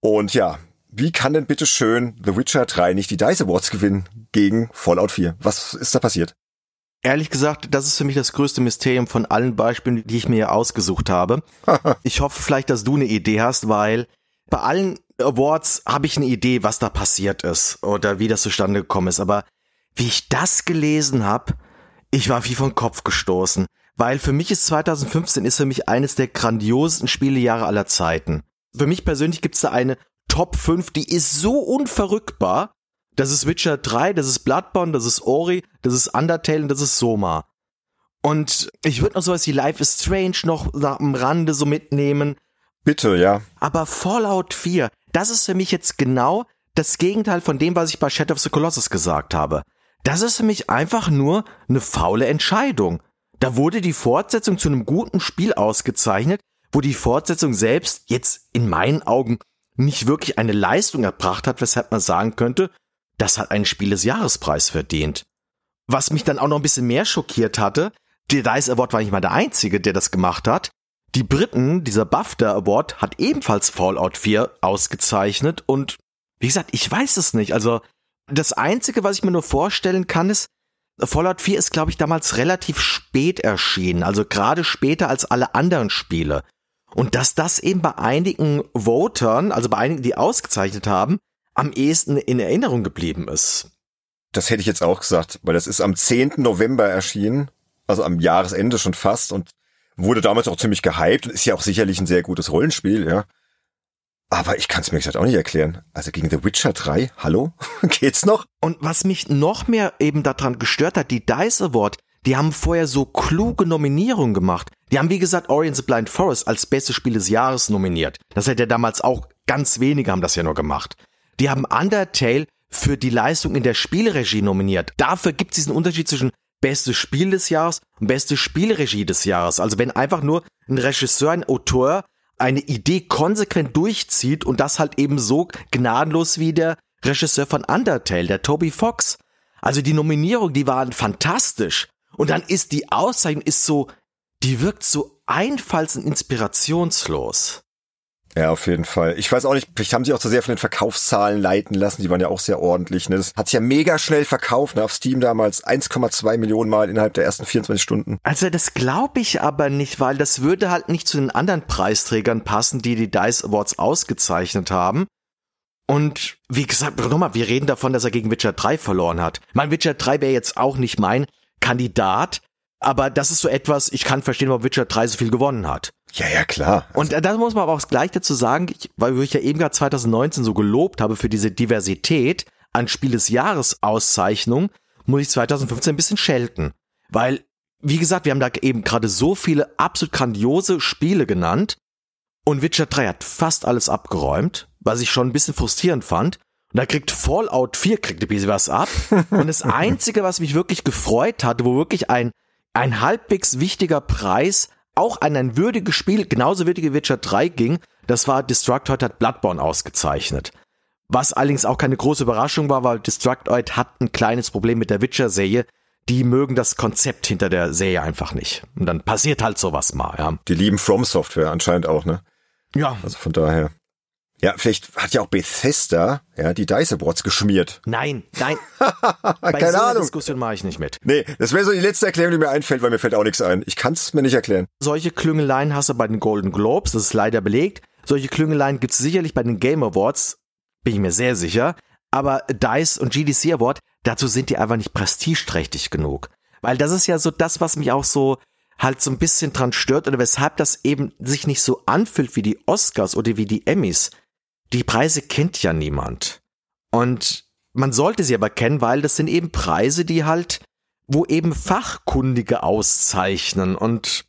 Und ja, wie kann denn bitte schön The Witcher 3 nicht die DICE Awards gewinnen gegen Fallout 4? Was ist da passiert? Ehrlich gesagt, das ist für mich das größte Mysterium von allen Beispielen, die ich mir ausgesucht habe. ich hoffe vielleicht, dass du eine Idee hast, weil bei allen Awards habe ich eine Idee, was da passiert ist oder wie das zustande gekommen ist. Aber wie ich das gelesen habe, ich war wie vom Kopf gestoßen. Weil für mich ist 2015 ist für mich eines der grandiosesten Spielejahre aller Zeiten. Für mich persönlich gibt es da eine Top 5, die ist so unverrückbar, das ist Witcher 3, das ist Bloodborne, das ist Ori, das ist Undertale und das ist Soma. Und ich würde noch sowas wie Life is Strange noch am Rande so mitnehmen. Bitte, ja. Aber Fallout 4, das ist für mich jetzt genau das Gegenteil von dem, was ich bei Shadow of the Colossus gesagt habe. Das ist für mich einfach nur eine faule Entscheidung. Da wurde die Fortsetzung zu einem guten Spiel ausgezeichnet, wo die Fortsetzung selbst jetzt in meinen Augen nicht wirklich eine Leistung erbracht hat, weshalb man sagen könnte, das hat einen Spiel des Jahrespreis verdient. Was mich dann auch noch ein bisschen mehr schockiert hatte, der DICE Award war nicht mal der einzige, der das gemacht hat. Die Briten, dieser BAFTA Award, hat ebenfalls Fallout 4 ausgezeichnet und wie gesagt, ich weiß es nicht. Also das Einzige, was ich mir nur vorstellen kann, ist, Fallout 4 ist, glaube ich, damals relativ spät erschienen, also gerade später als alle anderen Spiele. Und dass das eben bei einigen Votern, also bei einigen, die ausgezeichnet haben, am ehesten in Erinnerung geblieben ist. Das hätte ich jetzt auch gesagt, weil das ist am 10. November erschienen, also am Jahresende schon fast und wurde damals auch ziemlich gehypt und ist ja auch sicherlich ein sehr gutes Rollenspiel, ja. Aber ich kann es mir gesagt auch nicht erklären. Also gegen The Witcher 3, hallo? Geht's noch? Und was mich noch mehr eben daran gestört hat, die DICE Award, die haben vorher so kluge Nominierungen gemacht. Die haben, wie gesagt, Ori the Blind Forest als bestes Spiel des Jahres nominiert. Das hätte ja damals auch ganz wenige haben das ja nur gemacht. Die haben Undertale für die Leistung in der Spielregie nominiert. Dafür gibt es diesen Unterschied zwischen bestes Spiel des Jahres und beste Spielregie des Jahres. Also wenn einfach nur ein Regisseur, ein Autor eine Idee konsequent durchzieht und das halt eben so gnadenlos wie der Regisseur von Undertale, der Toby Fox. Also die Nominierung, die waren fantastisch. Und dann ist die Auszeichnung ist so, die wirkt so einfalls- und inspirationslos. Ja, auf jeden Fall. Ich weiß auch nicht, vielleicht haben sie auch zu sehr von den Verkaufszahlen leiten lassen. Die waren ja auch sehr ordentlich. Ne? Das hat sich ja mega schnell verkauft. Ne? Auf Steam damals 1,2 Millionen Mal innerhalb der ersten 24 Stunden. Also das glaube ich aber nicht, weil das würde halt nicht zu den anderen Preisträgern passen, die die DICE Awards ausgezeichnet haben. Und wie gesagt, nochmal, wir reden davon, dass er gegen Witcher 3 verloren hat. Mein Witcher 3 wäre jetzt auch nicht mein Kandidat, aber das ist so etwas, ich kann verstehen, warum Witcher 3 so viel gewonnen hat. Ja, ja, klar. Und da muss man aber auch gleich dazu sagen, ich, weil ich ja eben gerade 2019 so gelobt habe für diese Diversität an Spiel des Jahres Auszeichnung, muss ich 2015 ein bisschen schelten. Weil, wie gesagt, wir haben da eben gerade so viele absolut grandiose Spiele genannt und Witcher 3 hat fast alles abgeräumt, was ich schon ein bisschen frustrierend fand. Und da kriegt Fallout 4 kriegt ein bisschen was ab. Und das Einzige, was mich wirklich gefreut hatte, wo wirklich ein, ein halbwegs wichtiger Preis auch an ein würdiges Spiel, genauso würdig wie Witcher 3 ging, das war Destructoid hat Bloodborne ausgezeichnet. Was allerdings auch keine große Überraschung war, weil Destructoid hat ein kleines Problem mit der Witcher-Serie. Die mögen das Konzept hinter der Serie einfach nicht. Und dann passiert halt sowas mal, ja. Die lieben From Software anscheinend auch, ne? Ja. Also von daher. Ja, vielleicht hat ja auch Bethesda ja die Dice Awards geschmiert. Nein, nein. Bei Keine so Ahnung. Diskussion mache ich nicht mit. Nee, das wäre so die letzte Erklärung, die mir einfällt, weil mir fällt auch nichts ein. Ich kann es mir nicht erklären. Solche Klüngeleien hast du bei den Golden Globes, das ist leider belegt. Solche Klüngeleien gibt es sicherlich bei den Game Awards, bin ich mir sehr sicher. Aber DICE und GDC Award, dazu sind die einfach nicht prestigeträchtig genug. Weil das ist ja so das, was mich auch so halt so ein bisschen dran stört oder weshalb das eben sich nicht so anfühlt wie die Oscars oder wie die Emmys die Preise kennt ja niemand. Und man sollte sie aber kennen, weil das sind eben Preise, die halt, wo eben Fachkundige auszeichnen und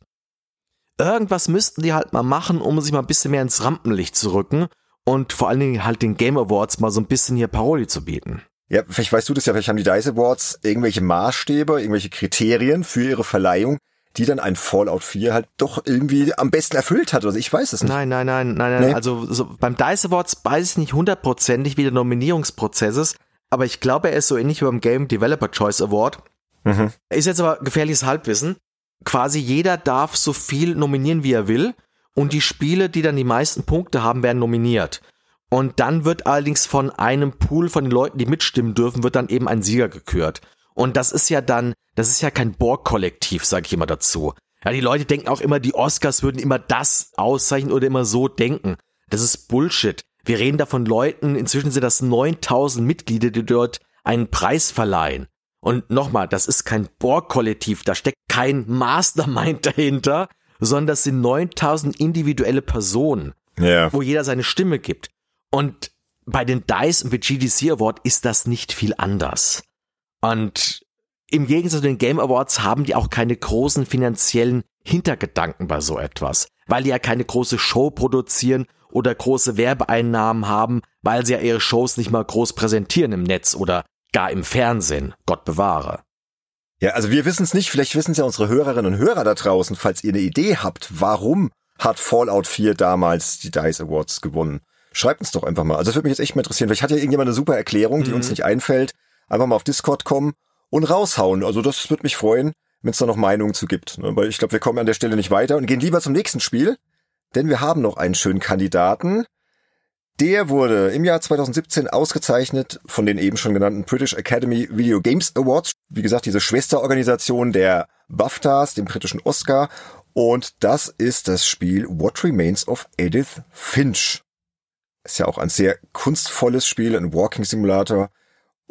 irgendwas müssten die halt mal machen, um sich mal ein bisschen mehr ins Rampenlicht zu rücken und vor allen Dingen halt den Game Awards mal so ein bisschen hier Paroli zu bieten. Ja, vielleicht weißt du das ja, vielleicht haben die DICE Awards irgendwelche Maßstäbe, irgendwelche Kriterien für ihre Verleihung, die dann ein Fallout 4 halt doch irgendwie am besten erfüllt hat. Also ich weiß es nicht. Nein, nein, nein, nein, nein. Nee. Also so, beim DICE Awards weiß ich nicht hundertprozentig, wie der Nominierungsprozess ist, aber ich glaube, er ist so ähnlich wie beim Game Developer Choice Award. Mhm. Ist jetzt aber gefährliches Halbwissen. Quasi jeder darf so viel nominieren, wie er will. Und die Spiele, die dann die meisten Punkte haben, werden nominiert. Und dann wird allerdings von einem Pool von den Leuten, die mitstimmen dürfen, wird dann eben ein Sieger gekürt. Und das ist ja dann, das ist ja kein Borg-Kollektiv, sage ich immer dazu. Ja, die Leute denken auch immer, die Oscars würden immer das auszeichnen oder immer so denken. Das ist Bullshit. Wir reden da von Leuten, inzwischen sind das 9000 Mitglieder, die dort einen Preis verleihen. Und nochmal, das ist kein Borg-Kollektiv, da steckt kein Mastermind dahinter, sondern das sind 9000 individuelle Personen, yeah. wo jeder seine Stimme gibt. Und bei den DICE und bei GDC Award ist das nicht viel anders. Und im Gegensatz zu den Game Awards haben die auch keine großen finanziellen Hintergedanken bei so etwas, weil die ja keine große Show produzieren oder große Werbeeinnahmen haben, weil sie ja ihre Shows nicht mal groß präsentieren im Netz oder gar im Fernsehen. Gott bewahre. Ja, also wir wissen es nicht, vielleicht wissen es ja unsere Hörerinnen und Hörer da draußen, falls ihr eine Idee habt, warum hat Fallout 4 damals die DICE Awards gewonnen? Schreibt uns doch einfach mal. Also das würde mich jetzt echt mal interessieren. Vielleicht hat ja irgendjemand eine super Erklärung, die mhm. uns nicht einfällt einfach mal auf Discord kommen und raushauen. Also das würde mich freuen, wenn es da noch Meinungen zu gibt. Ne? Weil ich glaube, wir kommen an der Stelle nicht weiter und gehen lieber zum nächsten Spiel, denn wir haben noch einen schönen Kandidaten. Der wurde im Jahr 2017 ausgezeichnet von den eben schon genannten British Academy Video Games Awards. Wie gesagt, diese Schwesterorganisation der BAFTAs, dem britischen Oscar. Und das ist das Spiel What Remains of Edith Finch. Ist ja auch ein sehr kunstvolles Spiel, ein Walking Simulator.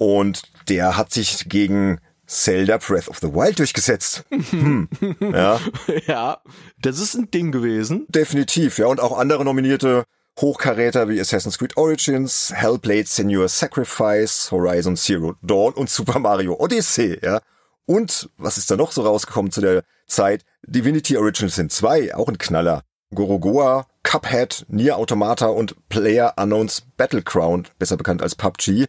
Und der hat sich gegen Zelda Breath of the Wild durchgesetzt. Hm. Ja. ja, das ist ein Ding gewesen. Definitiv, ja. Und auch andere nominierte Hochkaräter wie Assassin's Creed Origins, Hellblade Senior Sacrifice, Horizon Zero Dawn und Super Mario Odyssey, ja. Und was ist da noch so rausgekommen zu der Zeit? Divinity Original Sin 2, auch ein Knaller. Gorogoa, Cuphead, Nier Automata und Player Unknowns Battleground, besser bekannt als PUBG.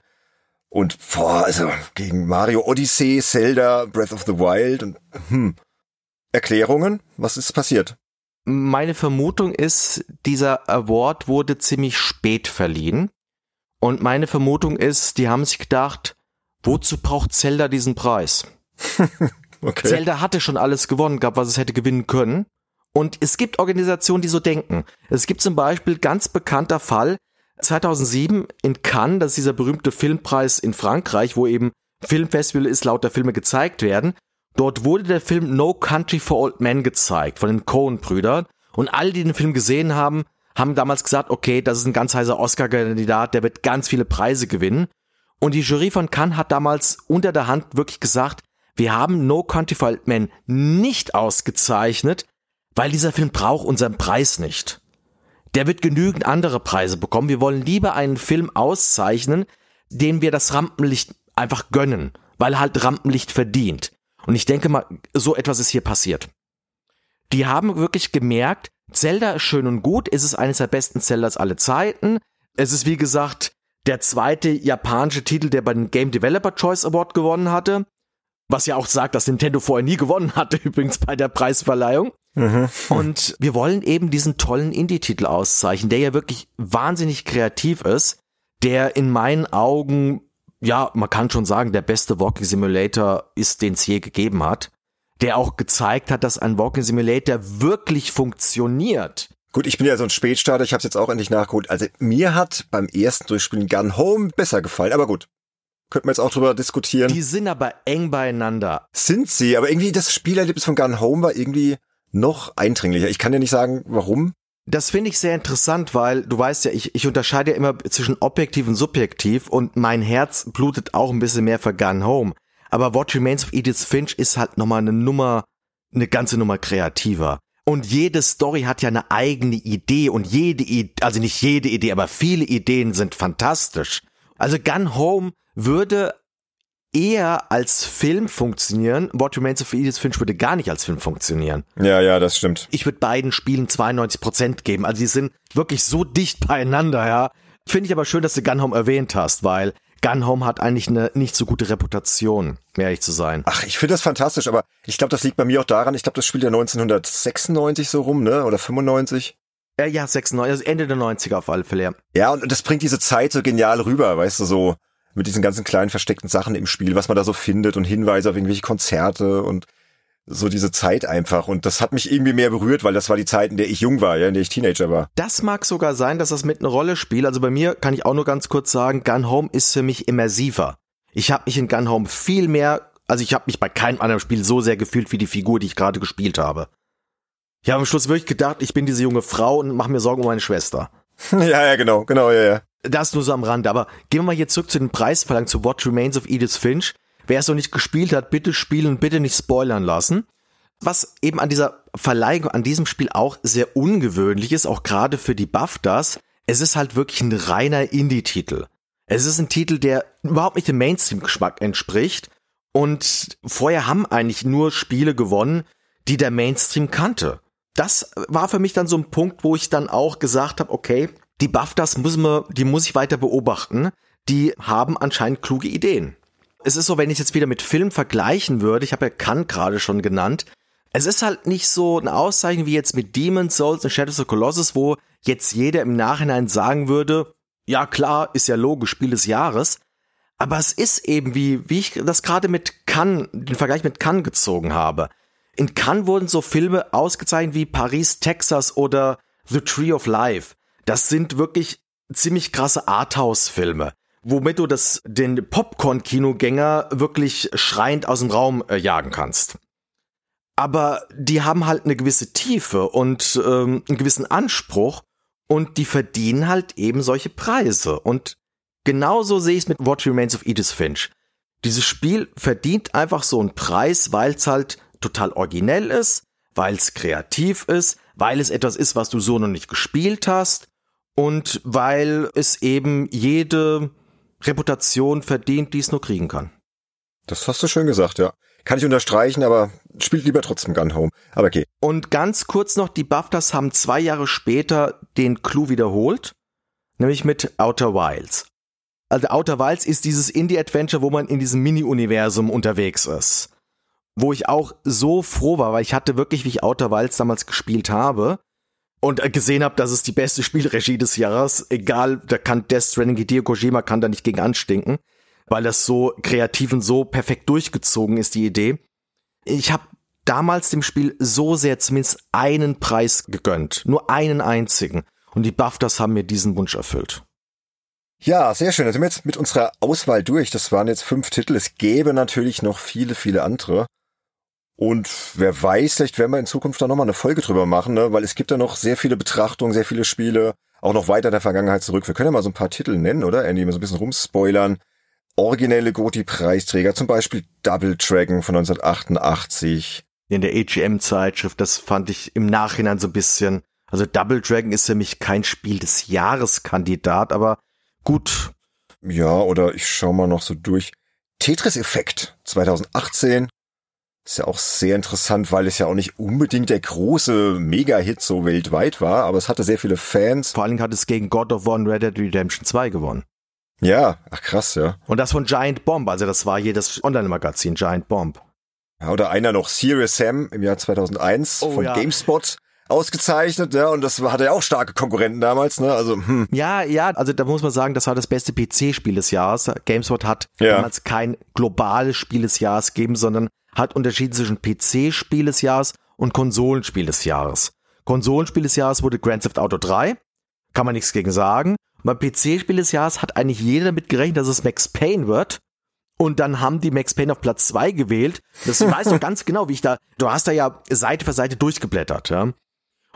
Und boah, also gegen Mario Odyssey, Zelda, Breath of the Wild und hm. Erklärungen? Was ist passiert? Meine Vermutung ist, dieser Award wurde ziemlich spät verliehen. Und meine Vermutung ist, die haben sich gedacht, wozu braucht Zelda diesen Preis? okay. Zelda hatte schon alles gewonnen gehabt, was es hätte gewinnen können. Und es gibt Organisationen, die so denken. Es gibt zum Beispiel ganz bekannter Fall 2007 in Cannes, das ist dieser berühmte Filmpreis in Frankreich, wo eben Filmfestival ist, lauter Filme gezeigt werden. Dort wurde der Film No Country for Old Men gezeigt von den Coen-Brüdern. Und alle, die den Film gesehen haben, haben damals gesagt, okay, das ist ein ganz heißer Oscar-Kandidat, der wird ganz viele Preise gewinnen. Und die Jury von Cannes hat damals unter der Hand wirklich gesagt, wir haben No Country for Old Men nicht ausgezeichnet, weil dieser Film braucht unseren Preis nicht. Der wird genügend andere Preise bekommen. Wir wollen lieber einen Film auszeichnen, dem wir das Rampenlicht einfach gönnen, weil halt Rampenlicht verdient. Und ich denke mal, so etwas ist hier passiert. Die haben wirklich gemerkt, Zelda ist schön und gut, es ist eines der besten Zeldas aller Zeiten. Es ist wie gesagt der zweite japanische Titel, der bei den Game Developer Choice Award gewonnen hatte. Was ja auch sagt, dass Nintendo vorher nie gewonnen hatte, übrigens bei der Preisverleihung. Mhm. Und wir wollen eben diesen tollen Indie-Titel auszeichnen, der ja wirklich wahnsinnig kreativ ist, der in meinen Augen, ja, man kann schon sagen, der beste Walking Simulator ist, den es je gegeben hat. Der auch gezeigt hat, dass ein Walking Simulator wirklich funktioniert. Gut, ich bin ja so ein Spätstarter, ich habe es jetzt auch endlich nachgeholt. Also mir hat beim ersten Durchspielen Gun Home besser gefallen, aber gut. Könnten wir jetzt auch drüber diskutieren. Die sind aber eng beieinander. Sind sie, aber irgendwie das Spielerlebnis von Gun Home war irgendwie noch eindringlicher. Ich kann ja nicht sagen, warum. Das finde ich sehr interessant, weil du weißt ja, ich, ich unterscheide ja immer zwischen objektiv und subjektiv und mein Herz blutet auch ein bisschen mehr für Gun Home. Aber What Remains of Edith Finch ist halt nochmal eine Nummer, eine ganze Nummer kreativer. Und jede Story hat ja eine eigene Idee und jede, Idee, also nicht jede Idee, aber viele Ideen sind fantastisch. Also Gun Home würde eher als Film funktionieren. What Remains of Edith Finch würde gar nicht als Film funktionieren. Ja, ja, das stimmt. Ich würde beiden Spielen 92 Prozent geben. Also die sind wirklich so dicht beieinander, ja. Finde ich aber schön, dass du Gun Home erwähnt hast, weil Gun Home hat eigentlich eine nicht so gute Reputation, ehrlich zu sein. Ach, ich finde das fantastisch, aber ich glaube, das liegt bei mir auch daran, ich glaube, das spielt ja 1996 so rum, ne? Oder 95. Ja, ja, 96, also Ende der 90er auf alle Fälle. Ja, und das bringt diese Zeit so genial rüber, weißt du, so mit diesen ganzen kleinen versteckten Sachen im Spiel, was man da so findet und Hinweise auf irgendwelche Konzerte und so diese Zeit einfach. Und das hat mich irgendwie mehr berührt, weil das war die Zeit, in der ich jung war, ja, in der ich Teenager war. Das mag sogar sein, dass das mit einer Rolle spielt. Also bei mir kann ich auch nur ganz kurz sagen, Gun Home ist für mich immersiver. Ich habe mich in Gun Home viel mehr, also ich habe mich bei keinem anderen Spiel so sehr gefühlt wie die Figur, die ich gerade gespielt habe. Ich habe am Schluss wirklich gedacht, ich bin diese junge Frau und mache mir Sorgen um meine Schwester. ja, ja, genau, genau, ja, ja. Das nur so am Rande. Aber gehen wir mal hier zurück zu den Preisverlangen zu What Remains of Edith Finch. Wer es noch nicht gespielt hat, bitte spielen bitte nicht spoilern lassen. Was eben an dieser Verleihung, an diesem Spiel auch sehr ungewöhnlich ist, auch gerade für die BAFTAs, es ist halt wirklich ein reiner Indie-Titel. Es ist ein Titel, der überhaupt nicht dem Mainstream-Geschmack entspricht. Und vorher haben eigentlich nur Spiele gewonnen, die der Mainstream kannte. Das war für mich dann so ein Punkt, wo ich dann auch gesagt habe, okay, die BAFTAs müssen wir, die muss ich weiter beobachten. Die haben anscheinend kluge Ideen. Es ist so, wenn ich jetzt wieder mit Film vergleichen würde, ich habe ja Kant gerade schon genannt, es ist halt nicht so eine Auszeichnung wie jetzt mit Demon's Souls und Shadows of Colossus, wo jetzt jeder im Nachhinein sagen würde, ja klar, ist ja logisch, Spiel des Jahres. Aber es ist eben wie, wie ich das gerade mit Cannes, den Vergleich mit Cannes gezogen habe. In Cannes wurden so Filme ausgezeichnet wie Paris, Texas oder The Tree of Life. Das sind wirklich ziemlich krasse Arthouse-Filme, womit du das, den Popcorn-Kinogänger wirklich schreiend aus dem Raum äh, jagen kannst. Aber die haben halt eine gewisse Tiefe und ähm, einen gewissen Anspruch und die verdienen halt eben solche Preise. Und genauso sehe ich es mit What Remains of Edith Finch. Dieses Spiel verdient einfach so einen Preis, weil es halt total originell ist, weil es kreativ ist, weil es etwas ist, was du so noch nicht gespielt hast und weil es eben jede Reputation verdient, die es nur kriegen kann. Das hast du schön gesagt, ja. Kann ich unterstreichen, aber spielt lieber trotzdem Gun Home. Aber okay. Und ganz kurz noch, die BAFTAs haben zwei Jahre später den Clou wiederholt, nämlich mit Outer Wilds. Also Outer Wilds ist dieses Indie-Adventure, wo man in diesem Mini-Universum unterwegs ist. Wo ich auch so froh war, weil ich hatte wirklich, wie ich Outer Wilds damals gespielt habe, und gesehen habe, dass es die beste Spielregie des Jahres, egal, da kann Death Stranding, Hideo Kojima kann da nicht gegen anstinken, weil das so kreativ und so perfekt durchgezogen ist, die Idee. Ich habe damals dem Spiel so sehr zumindest einen Preis gegönnt, nur einen einzigen. Und die BAFTAs haben mir diesen Wunsch erfüllt. Ja, sehr schön. Da sind wir jetzt mit unserer Auswahl durch. Das waren jetzt fünf Titel. Es gäbe natürlich noch viele, viele andere. Und wer weiß, vielleicht werden wir in Zukunft da nochmal eine Folge drüber machen, ne? weil es gibt da noch sehr viele Betrachtungen, sehr viele Spiele, auch noch weiter der Vergangenheit zurück. Wir können ja mal so ein paar Titel nennen, oder? Andy, mal so ein bisschen rumspoilern. Originelle Goti-Preisträger, zum Beispiel Double Dragon von 1988. In der AGM-Zeitschrift, das fand ich im Nachhinein so ein bisschen. Also Double Dragon ist für mich kein Spiel des Jahreskandidat, aber gut. Ja, oder ich schau mal noch so durch. Tetris-Effekt 2018 ist ja auch sehr interessant, weil es ja auch nicht unbedingt der große Mega-Hit so weltweit war, aber es hatte sehr viele Fans. Vor allen Dingen hat es gegen God of War und Red Dead Redemption 2 gewonnen. Ja, ach krass, ja. Und das von Giant Bomb, also das war hier das Online-Magazin Giant Bomb. Ja, oder einer noch, Serious Sam im Jahr 2001 oh, von ja. GameSpot ausgezeichnet, ja, und das hatte ja auch starke Konkurrenten damals, ne? Also hm. ja, ja, also da muss man sagen, das war das beste PC-Spiel des Jahres. GameSpot hat ja. damals kein globales Spiel des Jahres gegeben, sondern hat unterschieden zwischen PC-Spiel des Jahres und Konsolenspiel des Jahres. Konsolenspiel des Jahres wurde Grand Theft Auto 3, kann man nichts gegen sagen. Beim PC-Spiel des Jahres hat eigentlich jeder damit gerechnet, dass es Max Payne wird. Und dann haben die Max Payne auf Platz 2 gewählt. Das weißt du ganz genau, wie ich da, du hast da ja Seite für Seite durchgeblättert, ja. Und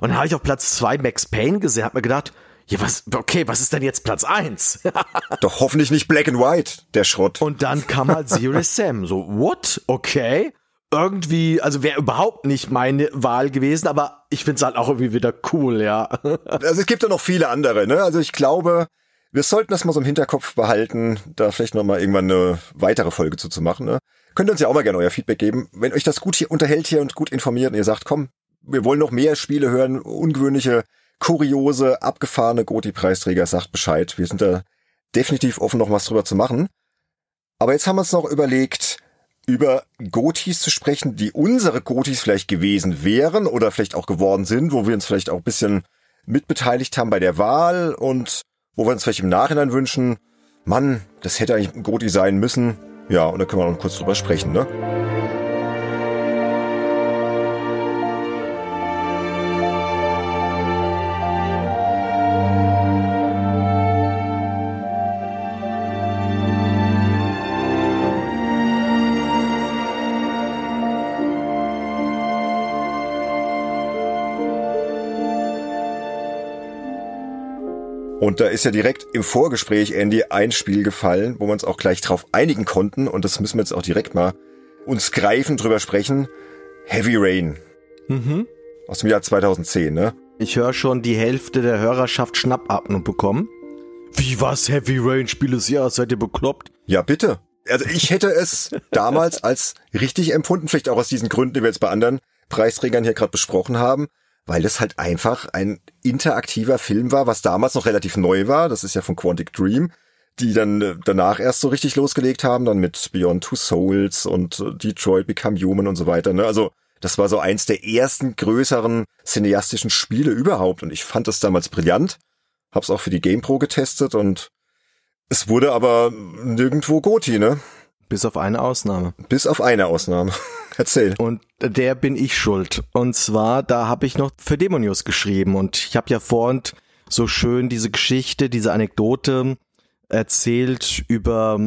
dann habe ich auf Platz 2 Max Payne gesehen, hab mir gedacht, ja, was, okay, was ist denn jetzt Platz 1? Doch hoffentlich nicht Black and White, der Schrott. Und dann kam halt Serious Sam. So, what? Okay. Irgendwie, also wäre überhaupt nicht meine Wahl gewesen, aber ich find's halt auch irgendwie wieder cool, ja. Also es gibt ja noch viele andere, ne? Also ich glaube, wir sollten das mal so im Hinterkopf behalten, da vielleicht noch mal irgendwann eine weitere Folge zu, zu machen, ne? Könnt ihr uns ja auch mal gerne euer Feedback geben. Wenn euch das gut hier unterhält hier und gut informiert und ihr sagt, komm, wir wollen noch mehr Spiele hören, ungewöhnliche kuriose, abgefahrene Goti-Preisträger, sagt Bescheid. Wir sind da definitiv offen, noch was drüber zu machen. Aber jetzt haben wir uns noch überlegt, über Gotis zu sprechen, die unsere Gotis vielleicht gewesen wären oder vielleicht auch geworden sind, wo wir uns vielleicht auch ein bisschen mitbeteiligt haben bei der Wahl und wo wir uns vielleicht im Nachhinein wünschen, Mann, das hätte eigentlich ein Goti sein müssen. Ja, und da können wir noch kurz drüber sprechen, ne? Und da ist ja direkt im Vorgespräch, Andy, ein Spiel gefallen, wo wir uns auch gleich drauf einigen konnten. Und das müssen wir jetzt auch direkt mal uns greifen, drüber sprechen. Heavy Rain. Mhm. Aus dem Jahr 2010, ne? Ich höre schon die Hälfte der Hörerschaft Schnappatmung bekommen. Wie was Heavy Rain Spiel des Jahres? Seid ihr bekloppt? Ja, bitte. Also ich hätte es damals als richtig empfunden, vielleicht auch aus diesen Gründen, die wir jetzt bei anderen Preisträgern hier gerade besprochen haben weil es halt einfach ein interaktiver Film war, was damals noch relativ neu war. Das ist ja von Quantic Dream, die dann äh, danach erst so richtig losgelegt haben, dann mit Beyond Two Souls und äh, Detroit Become Human und so weiter. Ne? Also das war so eins der ersten größeren cineastischen Spiele überhaupt und ich fand das damals brillant. Hab's auch für die GamePro getestet und Es wurde aber nirgendwo Goti, ne? Bis auf eine Ausnahme. Bis auf eine Ausnahme. Erzähl. Und der bin ich schuld. Und zwar, da habe ich noch für Demonius geschrieben und ich habe ja vorhin so schön diese Geschichte, diese Anekdote erzählt über,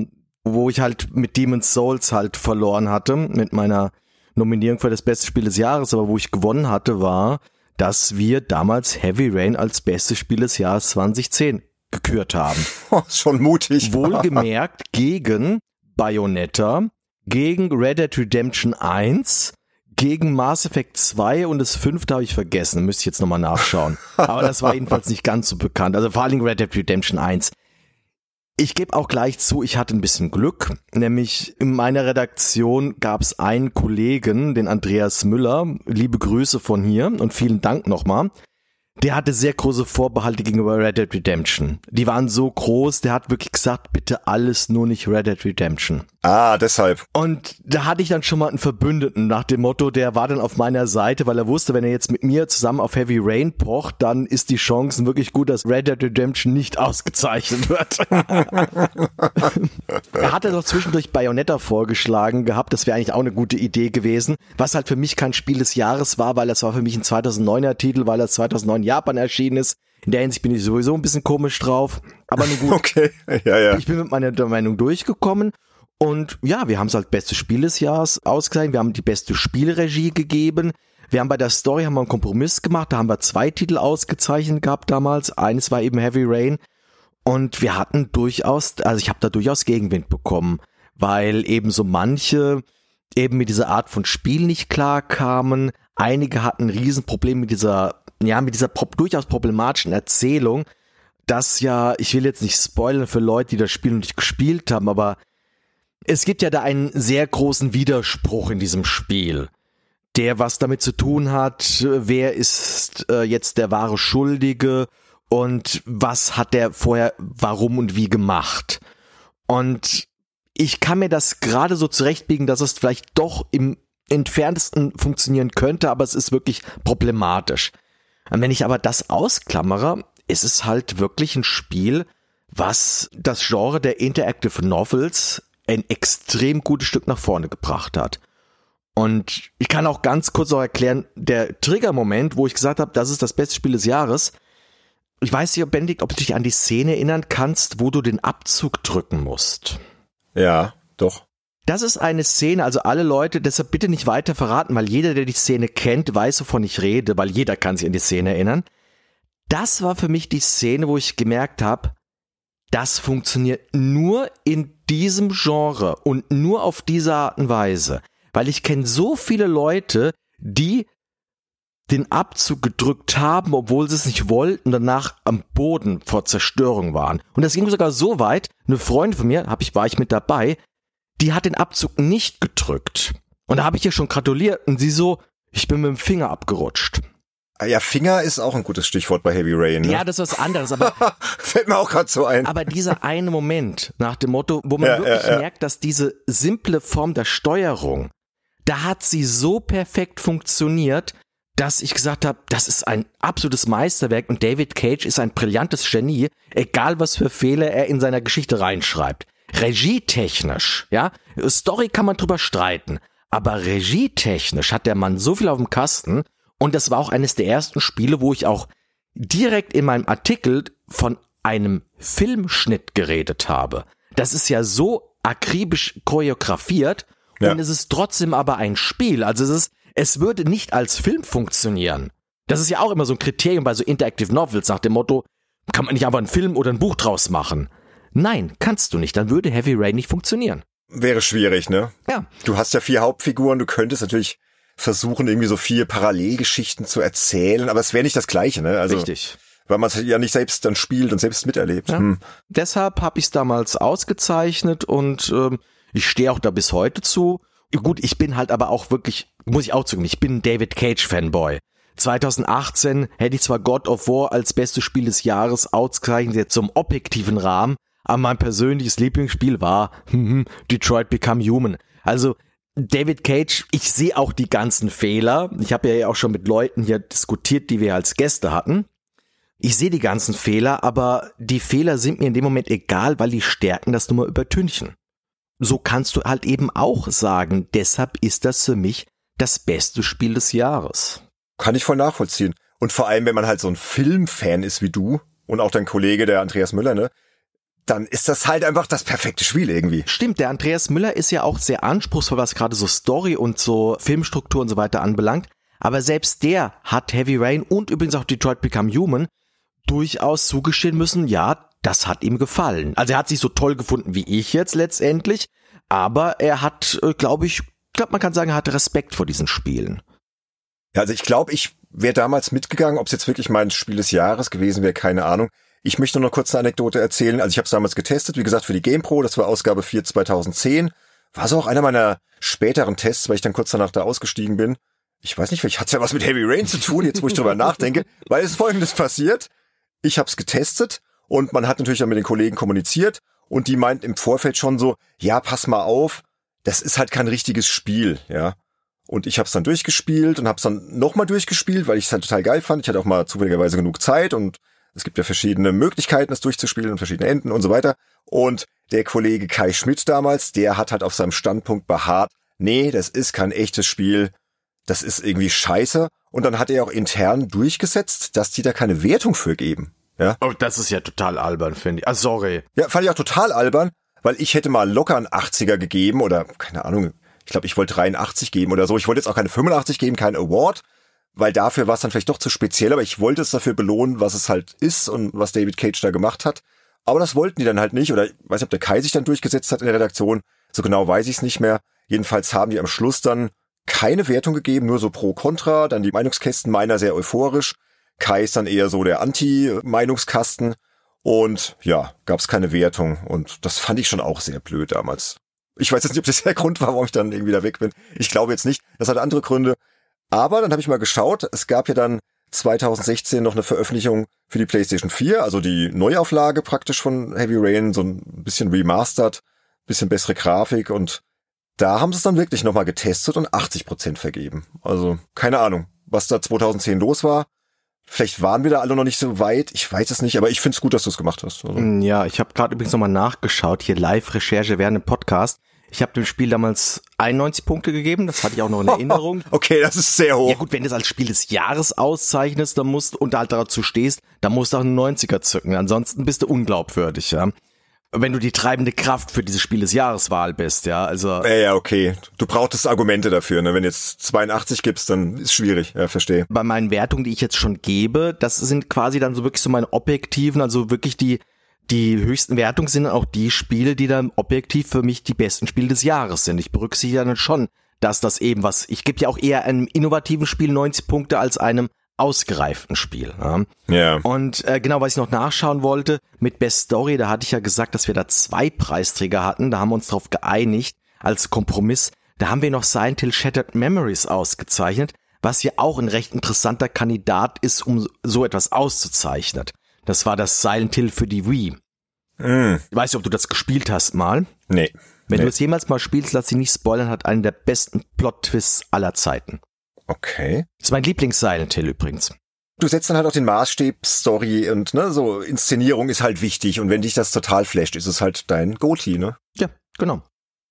wo ich halt mit Demon's Souls halt verloren hatte, mit meiner Nominierung für das beste Spiel des Jahres, aber wo ich gewonnen hatte, war, dass wir damals Heavy Rain als bestes Spiel des Jahres 2010 gekürt haben. Oh, schon mutig. Wohlgemerkt gegen Bayonetta, gegen Red Dead Redemption 1, gegen Mass Effect 2 und das fünfte habe ich vergessen, müsste ich jetzt nochmal nachschauen. Aber das war jedenfalls nicht ganz so bekannt. Also vor allem Red Dead Redemption 1. Ich gebe auch gleich zu, ich hatte ein bisschen Glück, nämlich in meiner Redaktion gab es einen Kollegen, den Andreas Müller, liebe Grüße von hier und vielen Dank nochmal, der hatte sehr große Vorbehalte gegenüber Red Dead Redemption. Die waren so groß, der hat wirklich gesagt, bitte alles nur nicht Red Dead Redemption. Ah, deshalb. Und da hatte ich dann schon mal einen Verbündeten nach dem Motto, der war dann auf meiner Seite, weil er wusste, wenn er jetzt mit mir zusammen auf Heavy Rain pocht, dann ist die Chancen wirklich gut, dass Red Dead Redemption nicht ausgezeichnet wird. er hatte doch zwischendurch Bayonetta vorgeschlagen gehabt, das wäre eigentlich auch eine gute Idee gewesen, was halt für mich kein Spiel des Jahres war, weil das war für mich ein 2009er Titel, weil das 2009 Japan erschienen ist. In der Hinsicht bin ich sowieso ein bisschen komisch drauf. Aber nun gut. Okay, ja, ja. Ich bin mit meiner Meinung durchgekommen. Und ja, wir haben es halt beste Spiel des Jahres ausgezeichnet. Wir haben die beste Spielregie gegeben. Wir haben bei der Story haben wir einen Kompromiss gemacht. Da haben wir zwei Titel ausgezeichnet gehabt damals. Eines war eben Heavy Rain. Und wir hatten durchaus, also ich habe da durchaus Gegenwind bekommen, weil eben so manche eben mit dieser Art von Spiel nicht klar kamen. Einige hatten ein Riesenproblem mit dieser ja, mit dieser durchaus problematischen Erzählung, dass ja, ich will jetzt nicht spoilern für Leute, die das Spiel noch nicht gespielt haben, aber es gibt ja da einen sehr großen Widerspruch in diesem Spiel, der was damit zu tun hat, wer ist äh, jetzt der wahre Schuldige und was hat der vorher warum und wie gemacht. Und ich kann mir das gerade so zurechtbiegen, dass es vielleicht doch im entferntesten funktionieren könnte, aber es ist wirklich problematisch. Und wenn ich aber das ausklammere, ist es halt wirklich ein Spiel, was das Genre der Interactive Novels ein extrem gutes Stück nach vorne gebracht hat. Und ich kann auch ganz kurz auch erklären, der Trigger-Moment, wo ich gesagt habe, das ist das beste Spiel des Jahres. Ich weiß nicht, Benedikt, ob du dich an die Szene erinnern kannst, wo du den Abzug drücken musst. Ja, doch. Das ist eine Szene, also alle Leute, deshalb bitte nicht weiter verraten, weil jeder, der die Szene kennt, weiß, wovon ich rede, weil jeder kann sich an die Szene erinnern. Das war für mich die Szene, wo ich gemerkt habe, das funktioniert nur in diesem Genre und nur auf diese Art und Weise. Weil ich kenne so viele Leute, die den Abzug gedrückt haben, obwohl sie es nicht wollten, danach am Boden vor Zerstörung waren. Und das ging sogar so weit, eine Freundin von mir, hab ich, war ich mit dabei, die hat den Abzug nicht gedrückt. Und da habe ich ihr schon gratuliert und sie so, ich bin mit dem Finger abgerutscht. Ah ja, Finger ist auch ein gutes Stichwort bei Heavy Rain. Ne? Ja, das ist was anderes, aber fällt mir auch gerade so ein. Aber dieser eine Moment nach dem Motto, wo man ja, wirklich ja, ja. merkt, dass diese simple Form der Steuerung, da hat sie so perfekt funktioniert, dass ich gesagt habe, das ist ein absolutes Meisterwerk und David Cage ist ein brillantes Genie, egal was für Fehler er in seiner Geschichte reinschreibt regietechnisch, ja, Story kann man drüber streiten, aber regietechnisch hat der Mann so viel auf dem Kasten und das war auch eines der ersten Spiele, wo ich auch direkt in meinem Artikel von einem Filmschnitt geredet habe. Das ist ja so akribisch choreografiert ja. und es ist trotzdem aber ein Spiel. Also es ist, es würde nicht als Film funktionieren. Das ist ja auch immer so ein Kriterium bei so Interactive Novels nach dem Motto, kann man nicht einfach einen Film oder ein Buch draus machen. Nein, kannst du nicht. Dann würde Heavy Rain nicht funktionieren. Wäre schwierig, ne? Ja. Du hast ja vier Hauptfiguren, du könntest natürlich versuchen, irgendwie so vier Parallelgeschichten zu erzählen, aber es wäre nicht das Gleiche, ne? Also, Richtig. Weil man es ja nicht selbst dann spielt und selbst miterlebt. Ja. Hm. Deshalb habe ich es damals ausgezeichnet und ähm, ich stehe auch da bis heute zu. Gut, ich bin halt aber auch wirklich, muss ich auch zugeben, ich bin ein David Cage Fanboy. 2018 hätte ich zwar God of War als bestes Spiel des Jahres ausgezeichnet zum objektiven Rahmen, aber mein persönliches Lieblingsspiel war Detroit Become Human. Also David Cage, ich sehe auch die ganzen Fehler. Ich habe ja auch schon mit Leuten hier diskutiert, die wir als Gäste hatten. Ich sehe die ganzen Fehler, aber die Fehler sind mir in dem Moment egal, weil die Stärken das nur mal übertünchen. So kannst du halt eben auch sagen, deshalb ist das für mich das beste Spiel des Jahres. Kann ich voll nachvollziehen. Und vor allem, wenn man halt so ein Filmfan ist wie du und auch dein Kollege, der Andreas Müller, ne? Dann ist das halt einfach das perfekte Spiel irgendwie. Stimmt, der Andreas Müller ist ja auch sehr anspruchsvoll, was gerade so Story und so Filmstruktur und so weiter anbelangt. Aber selbst der hat Heavy Rain und übrigens auch Detroit Become Human durchaus zugestehen müssen, ja, das hat ihm gefallen. Also er hat sich so toll gefunden wie ich jetzt letztendlich, aber er hat, äh, glaube ich, glaube man kann sagen, er hat Respekt vor diesen Spielen. Ja, also ich glaube, ich wäre damals mitgegangen, ob es jetzt wirklich mein Spiel des Jahres gewesen wäre, keine Ahnung. Ich möchte nur noch kurz eine Anekdote erzählen. Also ich habe es damals getestet, wie gesagt, für die GamePro, das war Ausgabe 4 2010. War so auch einer meiner späteren Tests, weil ich dann kurz danach da ausgestiegen bin. Ich weiß nicht, vielleicht hat's ja was mit Heavy Rain zu tun, jetzt wo ich drüber nachdenke, weil es folgendes passiert. Ich habe es getestet und man hat natürlich dann mit den Kollegen kommuniziert und die meinten im Vorfeld schon so, ja, pass mal auf, das ist halt kein richtiges Spiel, ja. Und ich habe es dann durchgespielt und habe es dann nochmal durchgespielt, weil ich es halt total geil fand. Ich hatte auch mal zufälligerweise genug Zeit und es gibt ja verschiedene Möglichkeiten, das durchzuspielen und verschiedene Enden und so weiter. Und der Kollege Kai Schmidt damals, der hat halt auf seinem Standpunkt beharrt, nee, das ist kein echtes Spiel, das ist irgendwie scheiße. Und dann hat er auch intern durchgesetzt, dass die da keine Wertung für geben. Ja. Oh, das ist ja total albern, finde ich. Ah, sorry. Ja, fand ich auch total albern, weil ich hätte mal locker einen 80er gegeben oder keine Ahnung, ich glaube, ich wollte 83 geben oder so. Ich wollte jetzt auch keine 85 geben, kein Award, weil dafür war es dann vielleicht doch zu speziell, aber ich wollte es dafür belohnen, was es halt ist und was David Cage da gemacht hat. Aber das wollten die dann halt nicht oder ich weiß nicht, ob der Kai sich dann durchgesetzt hat in der Redaktion. So genau weiß ich es nicht mehr. Jedenfalls haben die am Schluss dann keine Wertung gegeben, nur so pro Contra, dann die Meinungskästen meiner sehr euphorisch. Kai ist dann eher so der Anti-Meinungskasten. Und ja, gab es keine Wertung. Und das fand ich schon auch sehr blöd damals. Ich weiß jetzt nicht, ob das der Grund war, warum ich dann irgendwie da weg bin. Ich glaube jetzt nicht. Das hat andere Gründe. Aber dann habe ich mal geschaut. Es gab ja dann 2016 noch eine Veröffentlichung für die PlayStation 4, also die Neuauflage praktisch von Heavy Rain, so ein bisschen remastered, bisschen bessere Grafik und da haben sie es dann wirklich nochmal getestet und 80 Prozent vergeben. Also keine Ahnung, was da 2010 los war. Vielleicht waren wir da alle noch nicht so weit. Ich weiß es nicht, aber ich finde es gut, dass du es gemacht hast. Also. Ja, ich habe gerade übrigens nochmal nachgeschaut, hier Live-Recherche während dem Podcast. Ich habe dem Spiel damals 91 Punkte gegeben, das hatte ich auch noch in Erinnerung. okay, das ist sehr hoch. Ja gut, wenn du es als Spiel des Jahres auszeichnest, dann musst und halt dazu stehst, dann musst du auch einen 90er zücken. Ansonsten bist du unglaubwürdig, ja wenn du die treibende Kraft für dieses Spiel des Jahreswahl bist, ja, also. Ja, ja, okay. Du brauchtest Argumente dafür, ne? Wenn jetzt 82 gibst, dann ist schwierig, ja, verstehe. Bei meinen Wertungen, die ich jetzt schon gebe, das sind quasi dann so wirklich so meine objektiven, also wirklich die, die höchsten Wertungen sind auch die Spiele, die dann objektiv für mich die besten Spiele des Jahres sind. Ich berücksichtige dann schon, dass das eben was, ich gebe ja auch eher einem innovativen Spiel 90 Punkte als einem ausgereiften Spiel. Ja. Yeah. Und äh, genau, was ich noch nachschauen wollte, mit Best Story, da hatte ich ja gesagt, dass wir da zwei Preisträger hatten, da haben wir uns darauf geeinigt, als Kompromiss. Da haben wir noch Silent Hill Shattered Memories ausgezeichnet, was ja auch ein recht interessanter Kandidat ist, um so etwas auszuzeichnen. Das war das Silent Hill für die Wii. Mm. Ich weiß nicht, ob du das gespielt hast mal. Nee. Wenn nee. du es jemals mal spielst, lass dich nicht spoilern, hat einen der besten Plot-Twists aller Zeiten. Okay. Das ist mein Lieblings-Silent Hill übrigens. Du setzt dann halt auch den Maßstab, Story und ne, so Inszenierung ist halt wichtig und wenn dich das total flasht, ist es halt dein Goatee, ne? Ja, genau.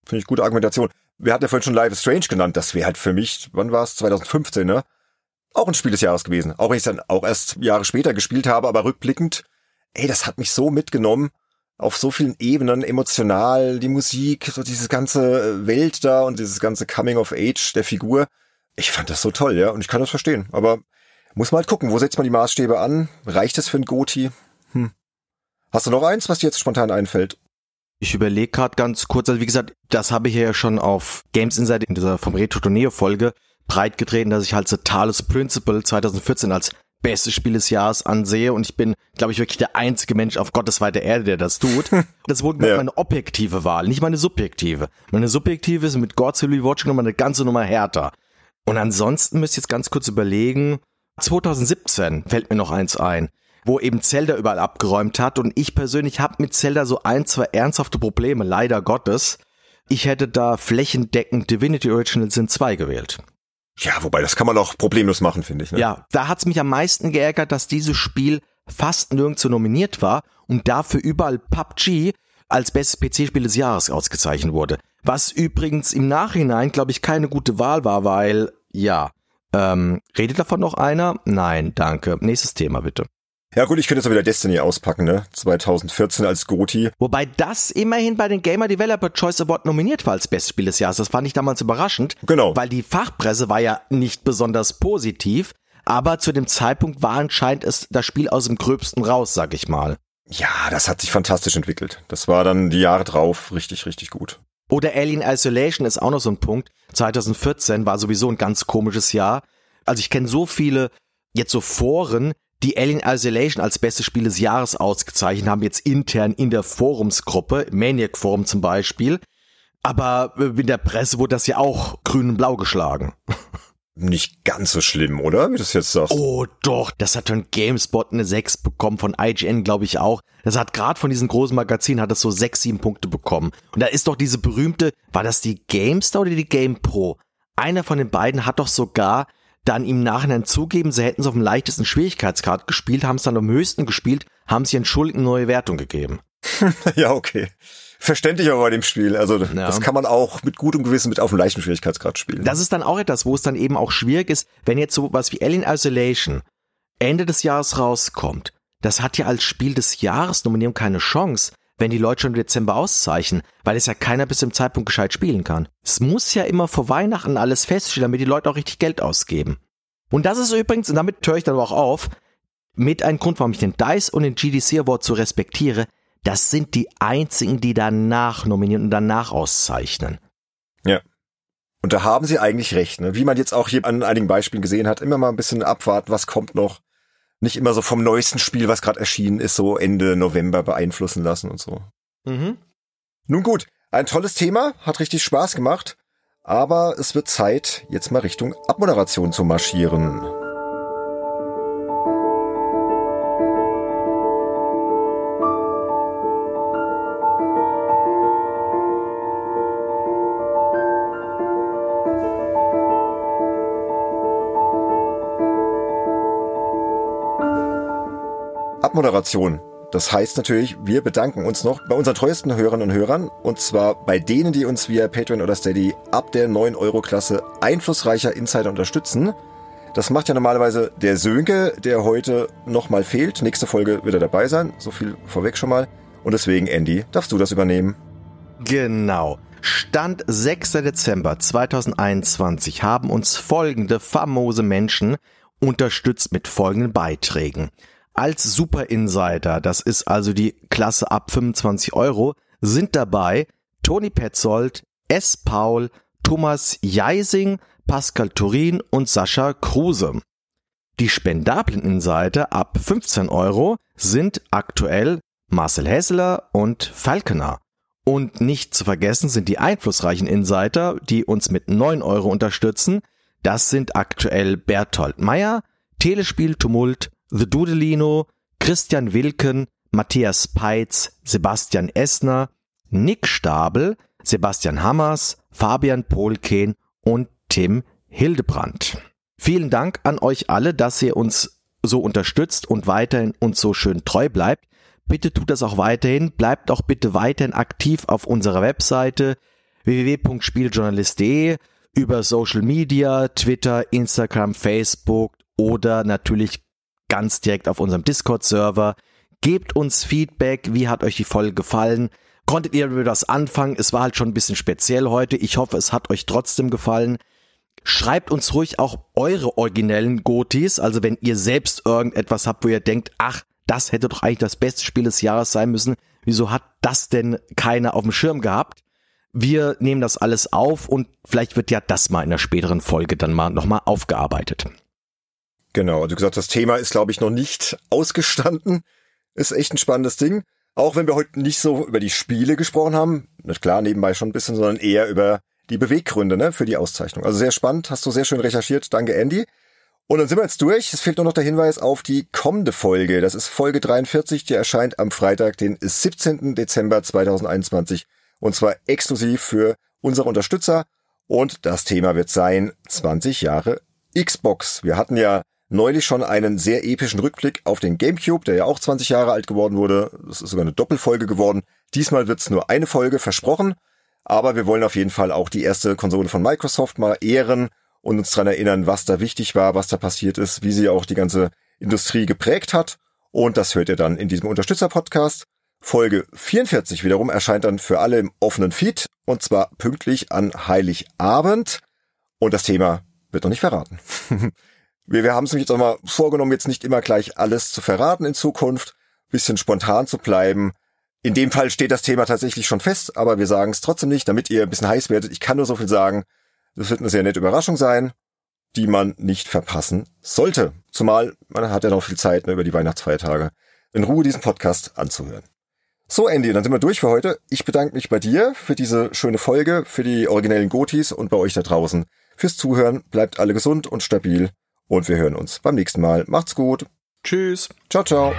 Finde ich gute Argumentation. Wir hatten ja vorhin schon Live is Strange genannt, das wäre halt für mich, wann war es? 2015, ne? Auch ein Spiel des Jahres gewesen. Auch wenn ich es dann auch erst Jahre später gespielt habe, aber rückblickend, ey, das hat mich so mitgenommen auf so vielen Ebenen, emotional, die Musik, so diese ganze Welt da und dieses ganze Coming of Age der Figur. Ich fand das so toll, ja, und ich kann das verstehen. Aber muss man halt gucken, wo setzt man die Maßstäbe an? Reicht es für ein Goti? Hm. Hast du noch eins, was dir jetzt spontan einfällt? Ich überlege gerade ganz kurz, also wie gesagt, das habe ich ja schon auf Games Insight in dieser vom Retro Tourneo Folge breit getreten, dass ich halt The Talos Principle 2014 als bestes Spiel des Jahres ansehe und ich bin, glaube ich, wirklich der einzige Mensch auf Gottes weiter Erde, der das tut. Das wurde ja. meine objektive Wahl, nicht meine subjektive. Meine subjektive ist mit Godzilla Watching nochmal eine ganze Nummer härter. Und ansonsten müsst ihr jetzt ganz kurz überlegen, 2017 fällt mir noch eins ein, wo eben Zelda überall abgeräumt hat und ich persönlich habe mit Zelda so ein, zwei ernsthafte Probleme, leider Gottes. Ich hätte da flächendeckend Divinity Original Sin 2 gewählt. Ja, wobei das kann man auch problemlos machen, finde ich. Ne? Ja, da hat's mich am meisten geärgert, dass dieses Spiel fast nirgendwo nominiert war und dafür überall PUBG als bestes PC-Spiel des Jahres ausgezeichnet wurde. Was übrigens im Nachhinein, glaube ich, keine gute Wahl war, weil, ja, ähm, redet davon noch einer? Nein, danke. Nächstes Thema bitte. Ja gut, ich könnte jetzt auch wieder Destiny auspacken, ne? 2014 als Goti. Wobei das immerhin bei den Gamer Developer Choice Award nominiert war als Bestes Spiel des Jahres. Das fand ich damals überraschend. Genau. Weil die Fachpresse war ja nicht besonders positiv, aber zu dem Zeitpunkt war anscheinend es das Spiel aus dem Gröbsten raus, sag ich mal. Ja, das hat sich fantastisch entwickelt. Das war dann die Jahre drauf richtig, richtig gut. Oder Alien Isolation ist auch noch so ein Punkt. 2014 war sowieso ein ganz komisches Jahr. Also ich kenne so viele jetzt so Foren, die Alien Isolation als bestes Spiel des Jahres ausgezeichnet haben, jetzt intern in der Forumsgruppe, Maniac Forum zum Beispiel. Aber in der Presse wurde das ja auch grün und blau geschlagen. Nicht ganz so schlimm, oder? Wie du das jetzt sagst. Oh doch, das hat von GameSpot eine 6 bekommen, von IGN glaube ich auch. Das hat gerade von diesen großen Magazinen hat das so 6, 7 Punkte bekommen. Und da ist doch diese berühmte, war das die GameStar oder die GamePro? Einer von den beiden hat doch sogar dann im Nachhinein zugeben, sie hätten es auf dem leichtesten Schwierigkeitsgrad gespielt, haben es dann am höchsten gespielt, haben sie entschuldigend neue Wertung gegeben. ja, okay. Verständlich aber bei dem Spiel. Also ja. das kann man auch mit gutem Gewissen mit auf dem leichten Schwierigkeitsgrad spielen. Das ist dann auch etwas, wo es dann eben auch schwierig ist, wenn jetzt so was wie Alien Isolation Ende des Jahres rauskommt. Das hat ja als Spiel des Jahres Nominierung keine Chance, wenn die Leute schon im Dezember auszeichnen, weil es ja keiner bis zum Zeitpunkt gescheit spielen kann. Es muss ja immer vor Weihnachten alles feststehen, damit die Leute auch richtig Geld ausgeben. Und das ist übrigens, und damit höre ich dann auch auf, mit einem Grund, warum ich den DICE und den GDC Award so respektiere, das sind die einzigen, die danach nominieren und danach auszeichnen. Ja. Und da haben sie eigentlich recht, ne? Wie man jetzt auch hier an einigen Beispielen gesehen hat, immer mal ein bisschen abwarten, was kommt noch nicht immer so vom neuesten Spiel, was gerade erschienen ist, so Ende November beeinflussen lassen und so. Mhm. Nun gut, ein tolles Thema, hat richtig Spaß gemacht, aber es wird Zeit, jetzt mal Richtung Abmoderation zu marschieren. Abmoderation. Das heißt natürlich, wir bedanken uns noch bei unseren treuesten Hörerinnen und Hörern und zwar bei denen, die uns via Patreon oder Steady ab der 9-Euro-Klasse einflussreicher Insider unterstützen. Das macht ja normalerweise der Sönke, der heute nochmal fehlt. Nächste Folge wird er dabei sein, so viel vorweg schon mal. Und deswegen, Andy, darfst du das übernehmen? Genau. Stand 6. Dezember 2021 haben uns folgende famose Menschen unterstützt mit folgenden Beiträgen. Als Super Insider, das ist also die Klasse ab 25 Euro, sind dabei Toni Petzold, S. Paul, Thomas Jeising, Pascal Turin und Sascha Kruse. Die spendablen Insider ab 15 Euro sind aktuell Marcel Hessler und Falkener. Und nicht zu vergessen sind die einflussreichen Insider, die uns mit 9 Euro unterstützen. Das sind aktuell Berthold Meyer, Telespiel Tumult, The Dudelino, Christian Wilken, Matthias Peitz, Sebastian Essner, Nick Stabel, Sebastian Hammers, Fabian Polken und Tim Hildebrandt. Vielen Dank an euch alle, dass ihr uns so unterstützt und weiterhin uns so schön treu bleibt. Bitte tut das auch weiterhin. Bleibt auch bitte weiterhin aktiv auf unserer Webseite www.spieljournalist.de über Social Media, Twitter, Instagram, Facebook oder natürlich ganz direkt auf unserem Discord-Server. Gebt uns Feedback, wie hat euch die Folge gefallen? Konntet ihr über das anfangen? Es war halt schon ein bisschen speziell heute. Ich hoffe, es hat euch trotzdem gefallen. Schreibt uns ruhig auch eure originellen Gotis, also wenn ihr selbst irgendetwas habt, wo ihr denkt, ach, das hätte doch eigentlich das beste Spiel des Jahres sein müssen. Wieso hat das denn keiner auf dem Schirm gehabt? Wir nehmen das alles auf und vielleicht wird ja das mal in der späteren Folge dann mal nochmal aufgearbeitet. Genau, also gesagt, das Thema ist, glaube ich, noch nicht ausgestanden. Ist echt ein spannendes Ding. Auch wenn wir heute nicht so über die Spiele gesprochen haben, nicht klar, nebenbei schon ein bisschen, sondern eher über die Beweggründe ne, für die Auszeichnung. Also sehr spannend, hast du sehr schön recherchiert. Danke, Andy. Und dann sind wir jetzt durch. Es fehlt nur noch der Hinweis auf die kommende Folge. Das ist Folge 43, die erscheint am Freitag, den 17. Dezember 2021. Und zwar exklusiv für unsere Unterstützer. Und das Thema wird sein 20 Jahre Xbox. Wir hatten ja neulich schon einen sehr epischen Rückblick auf den GameCube, der ja auch 20 Jahre alt geworden wurde. Das ist sogar eine Doppelfolge geworden. Diesmal wird's nur eine Folge versprochen, aber wir wollen auf jeden Fall auch die erste Konsole von Microsoft mal ehren und uns dran erinnern, was da wichtig war, was da passiert ist, wie sie auch die ganze Industrie geprägt hat. Und das hört ihr dann in diesem Unterstützer-Podcast. Folge 44 wiederum erscheint dann für alle im offenen Feed und zwar pünktlich an Heiligabend. Und das Thema wird noch nicht verraten. wir, wir haben es jetzt auch mal vorgenommen, jetzt nicht immer gleich alles zu verraten in Zukunft, bisschen spontan zu bleiben. In dem Fall steht das Thema tatsächlich schon fest, aber wir sagen es trotzdem nicht, damit ihr ein bisschen heiß werdet. Ich kann nur so viel sagen. Das wird eine sehr nette Überraschung sein, die man nicht verpassen sollte. Zumal man hat ja noch viel Zeit ne, über die Weihnachtsfeiertage in Ruhe diesen Podcast anzuhören. So, Andy, dann sind wir durch für heute. Ich bedanke mich bei dir für diese schöne Folge, für die originellen Gotis und bei euch da draußen fürs Zuhören. Bleibt alle gesund und stabil und wir hören uns beim nächsten Mal. Macht's gut. Tschüss. Ciao, ciao.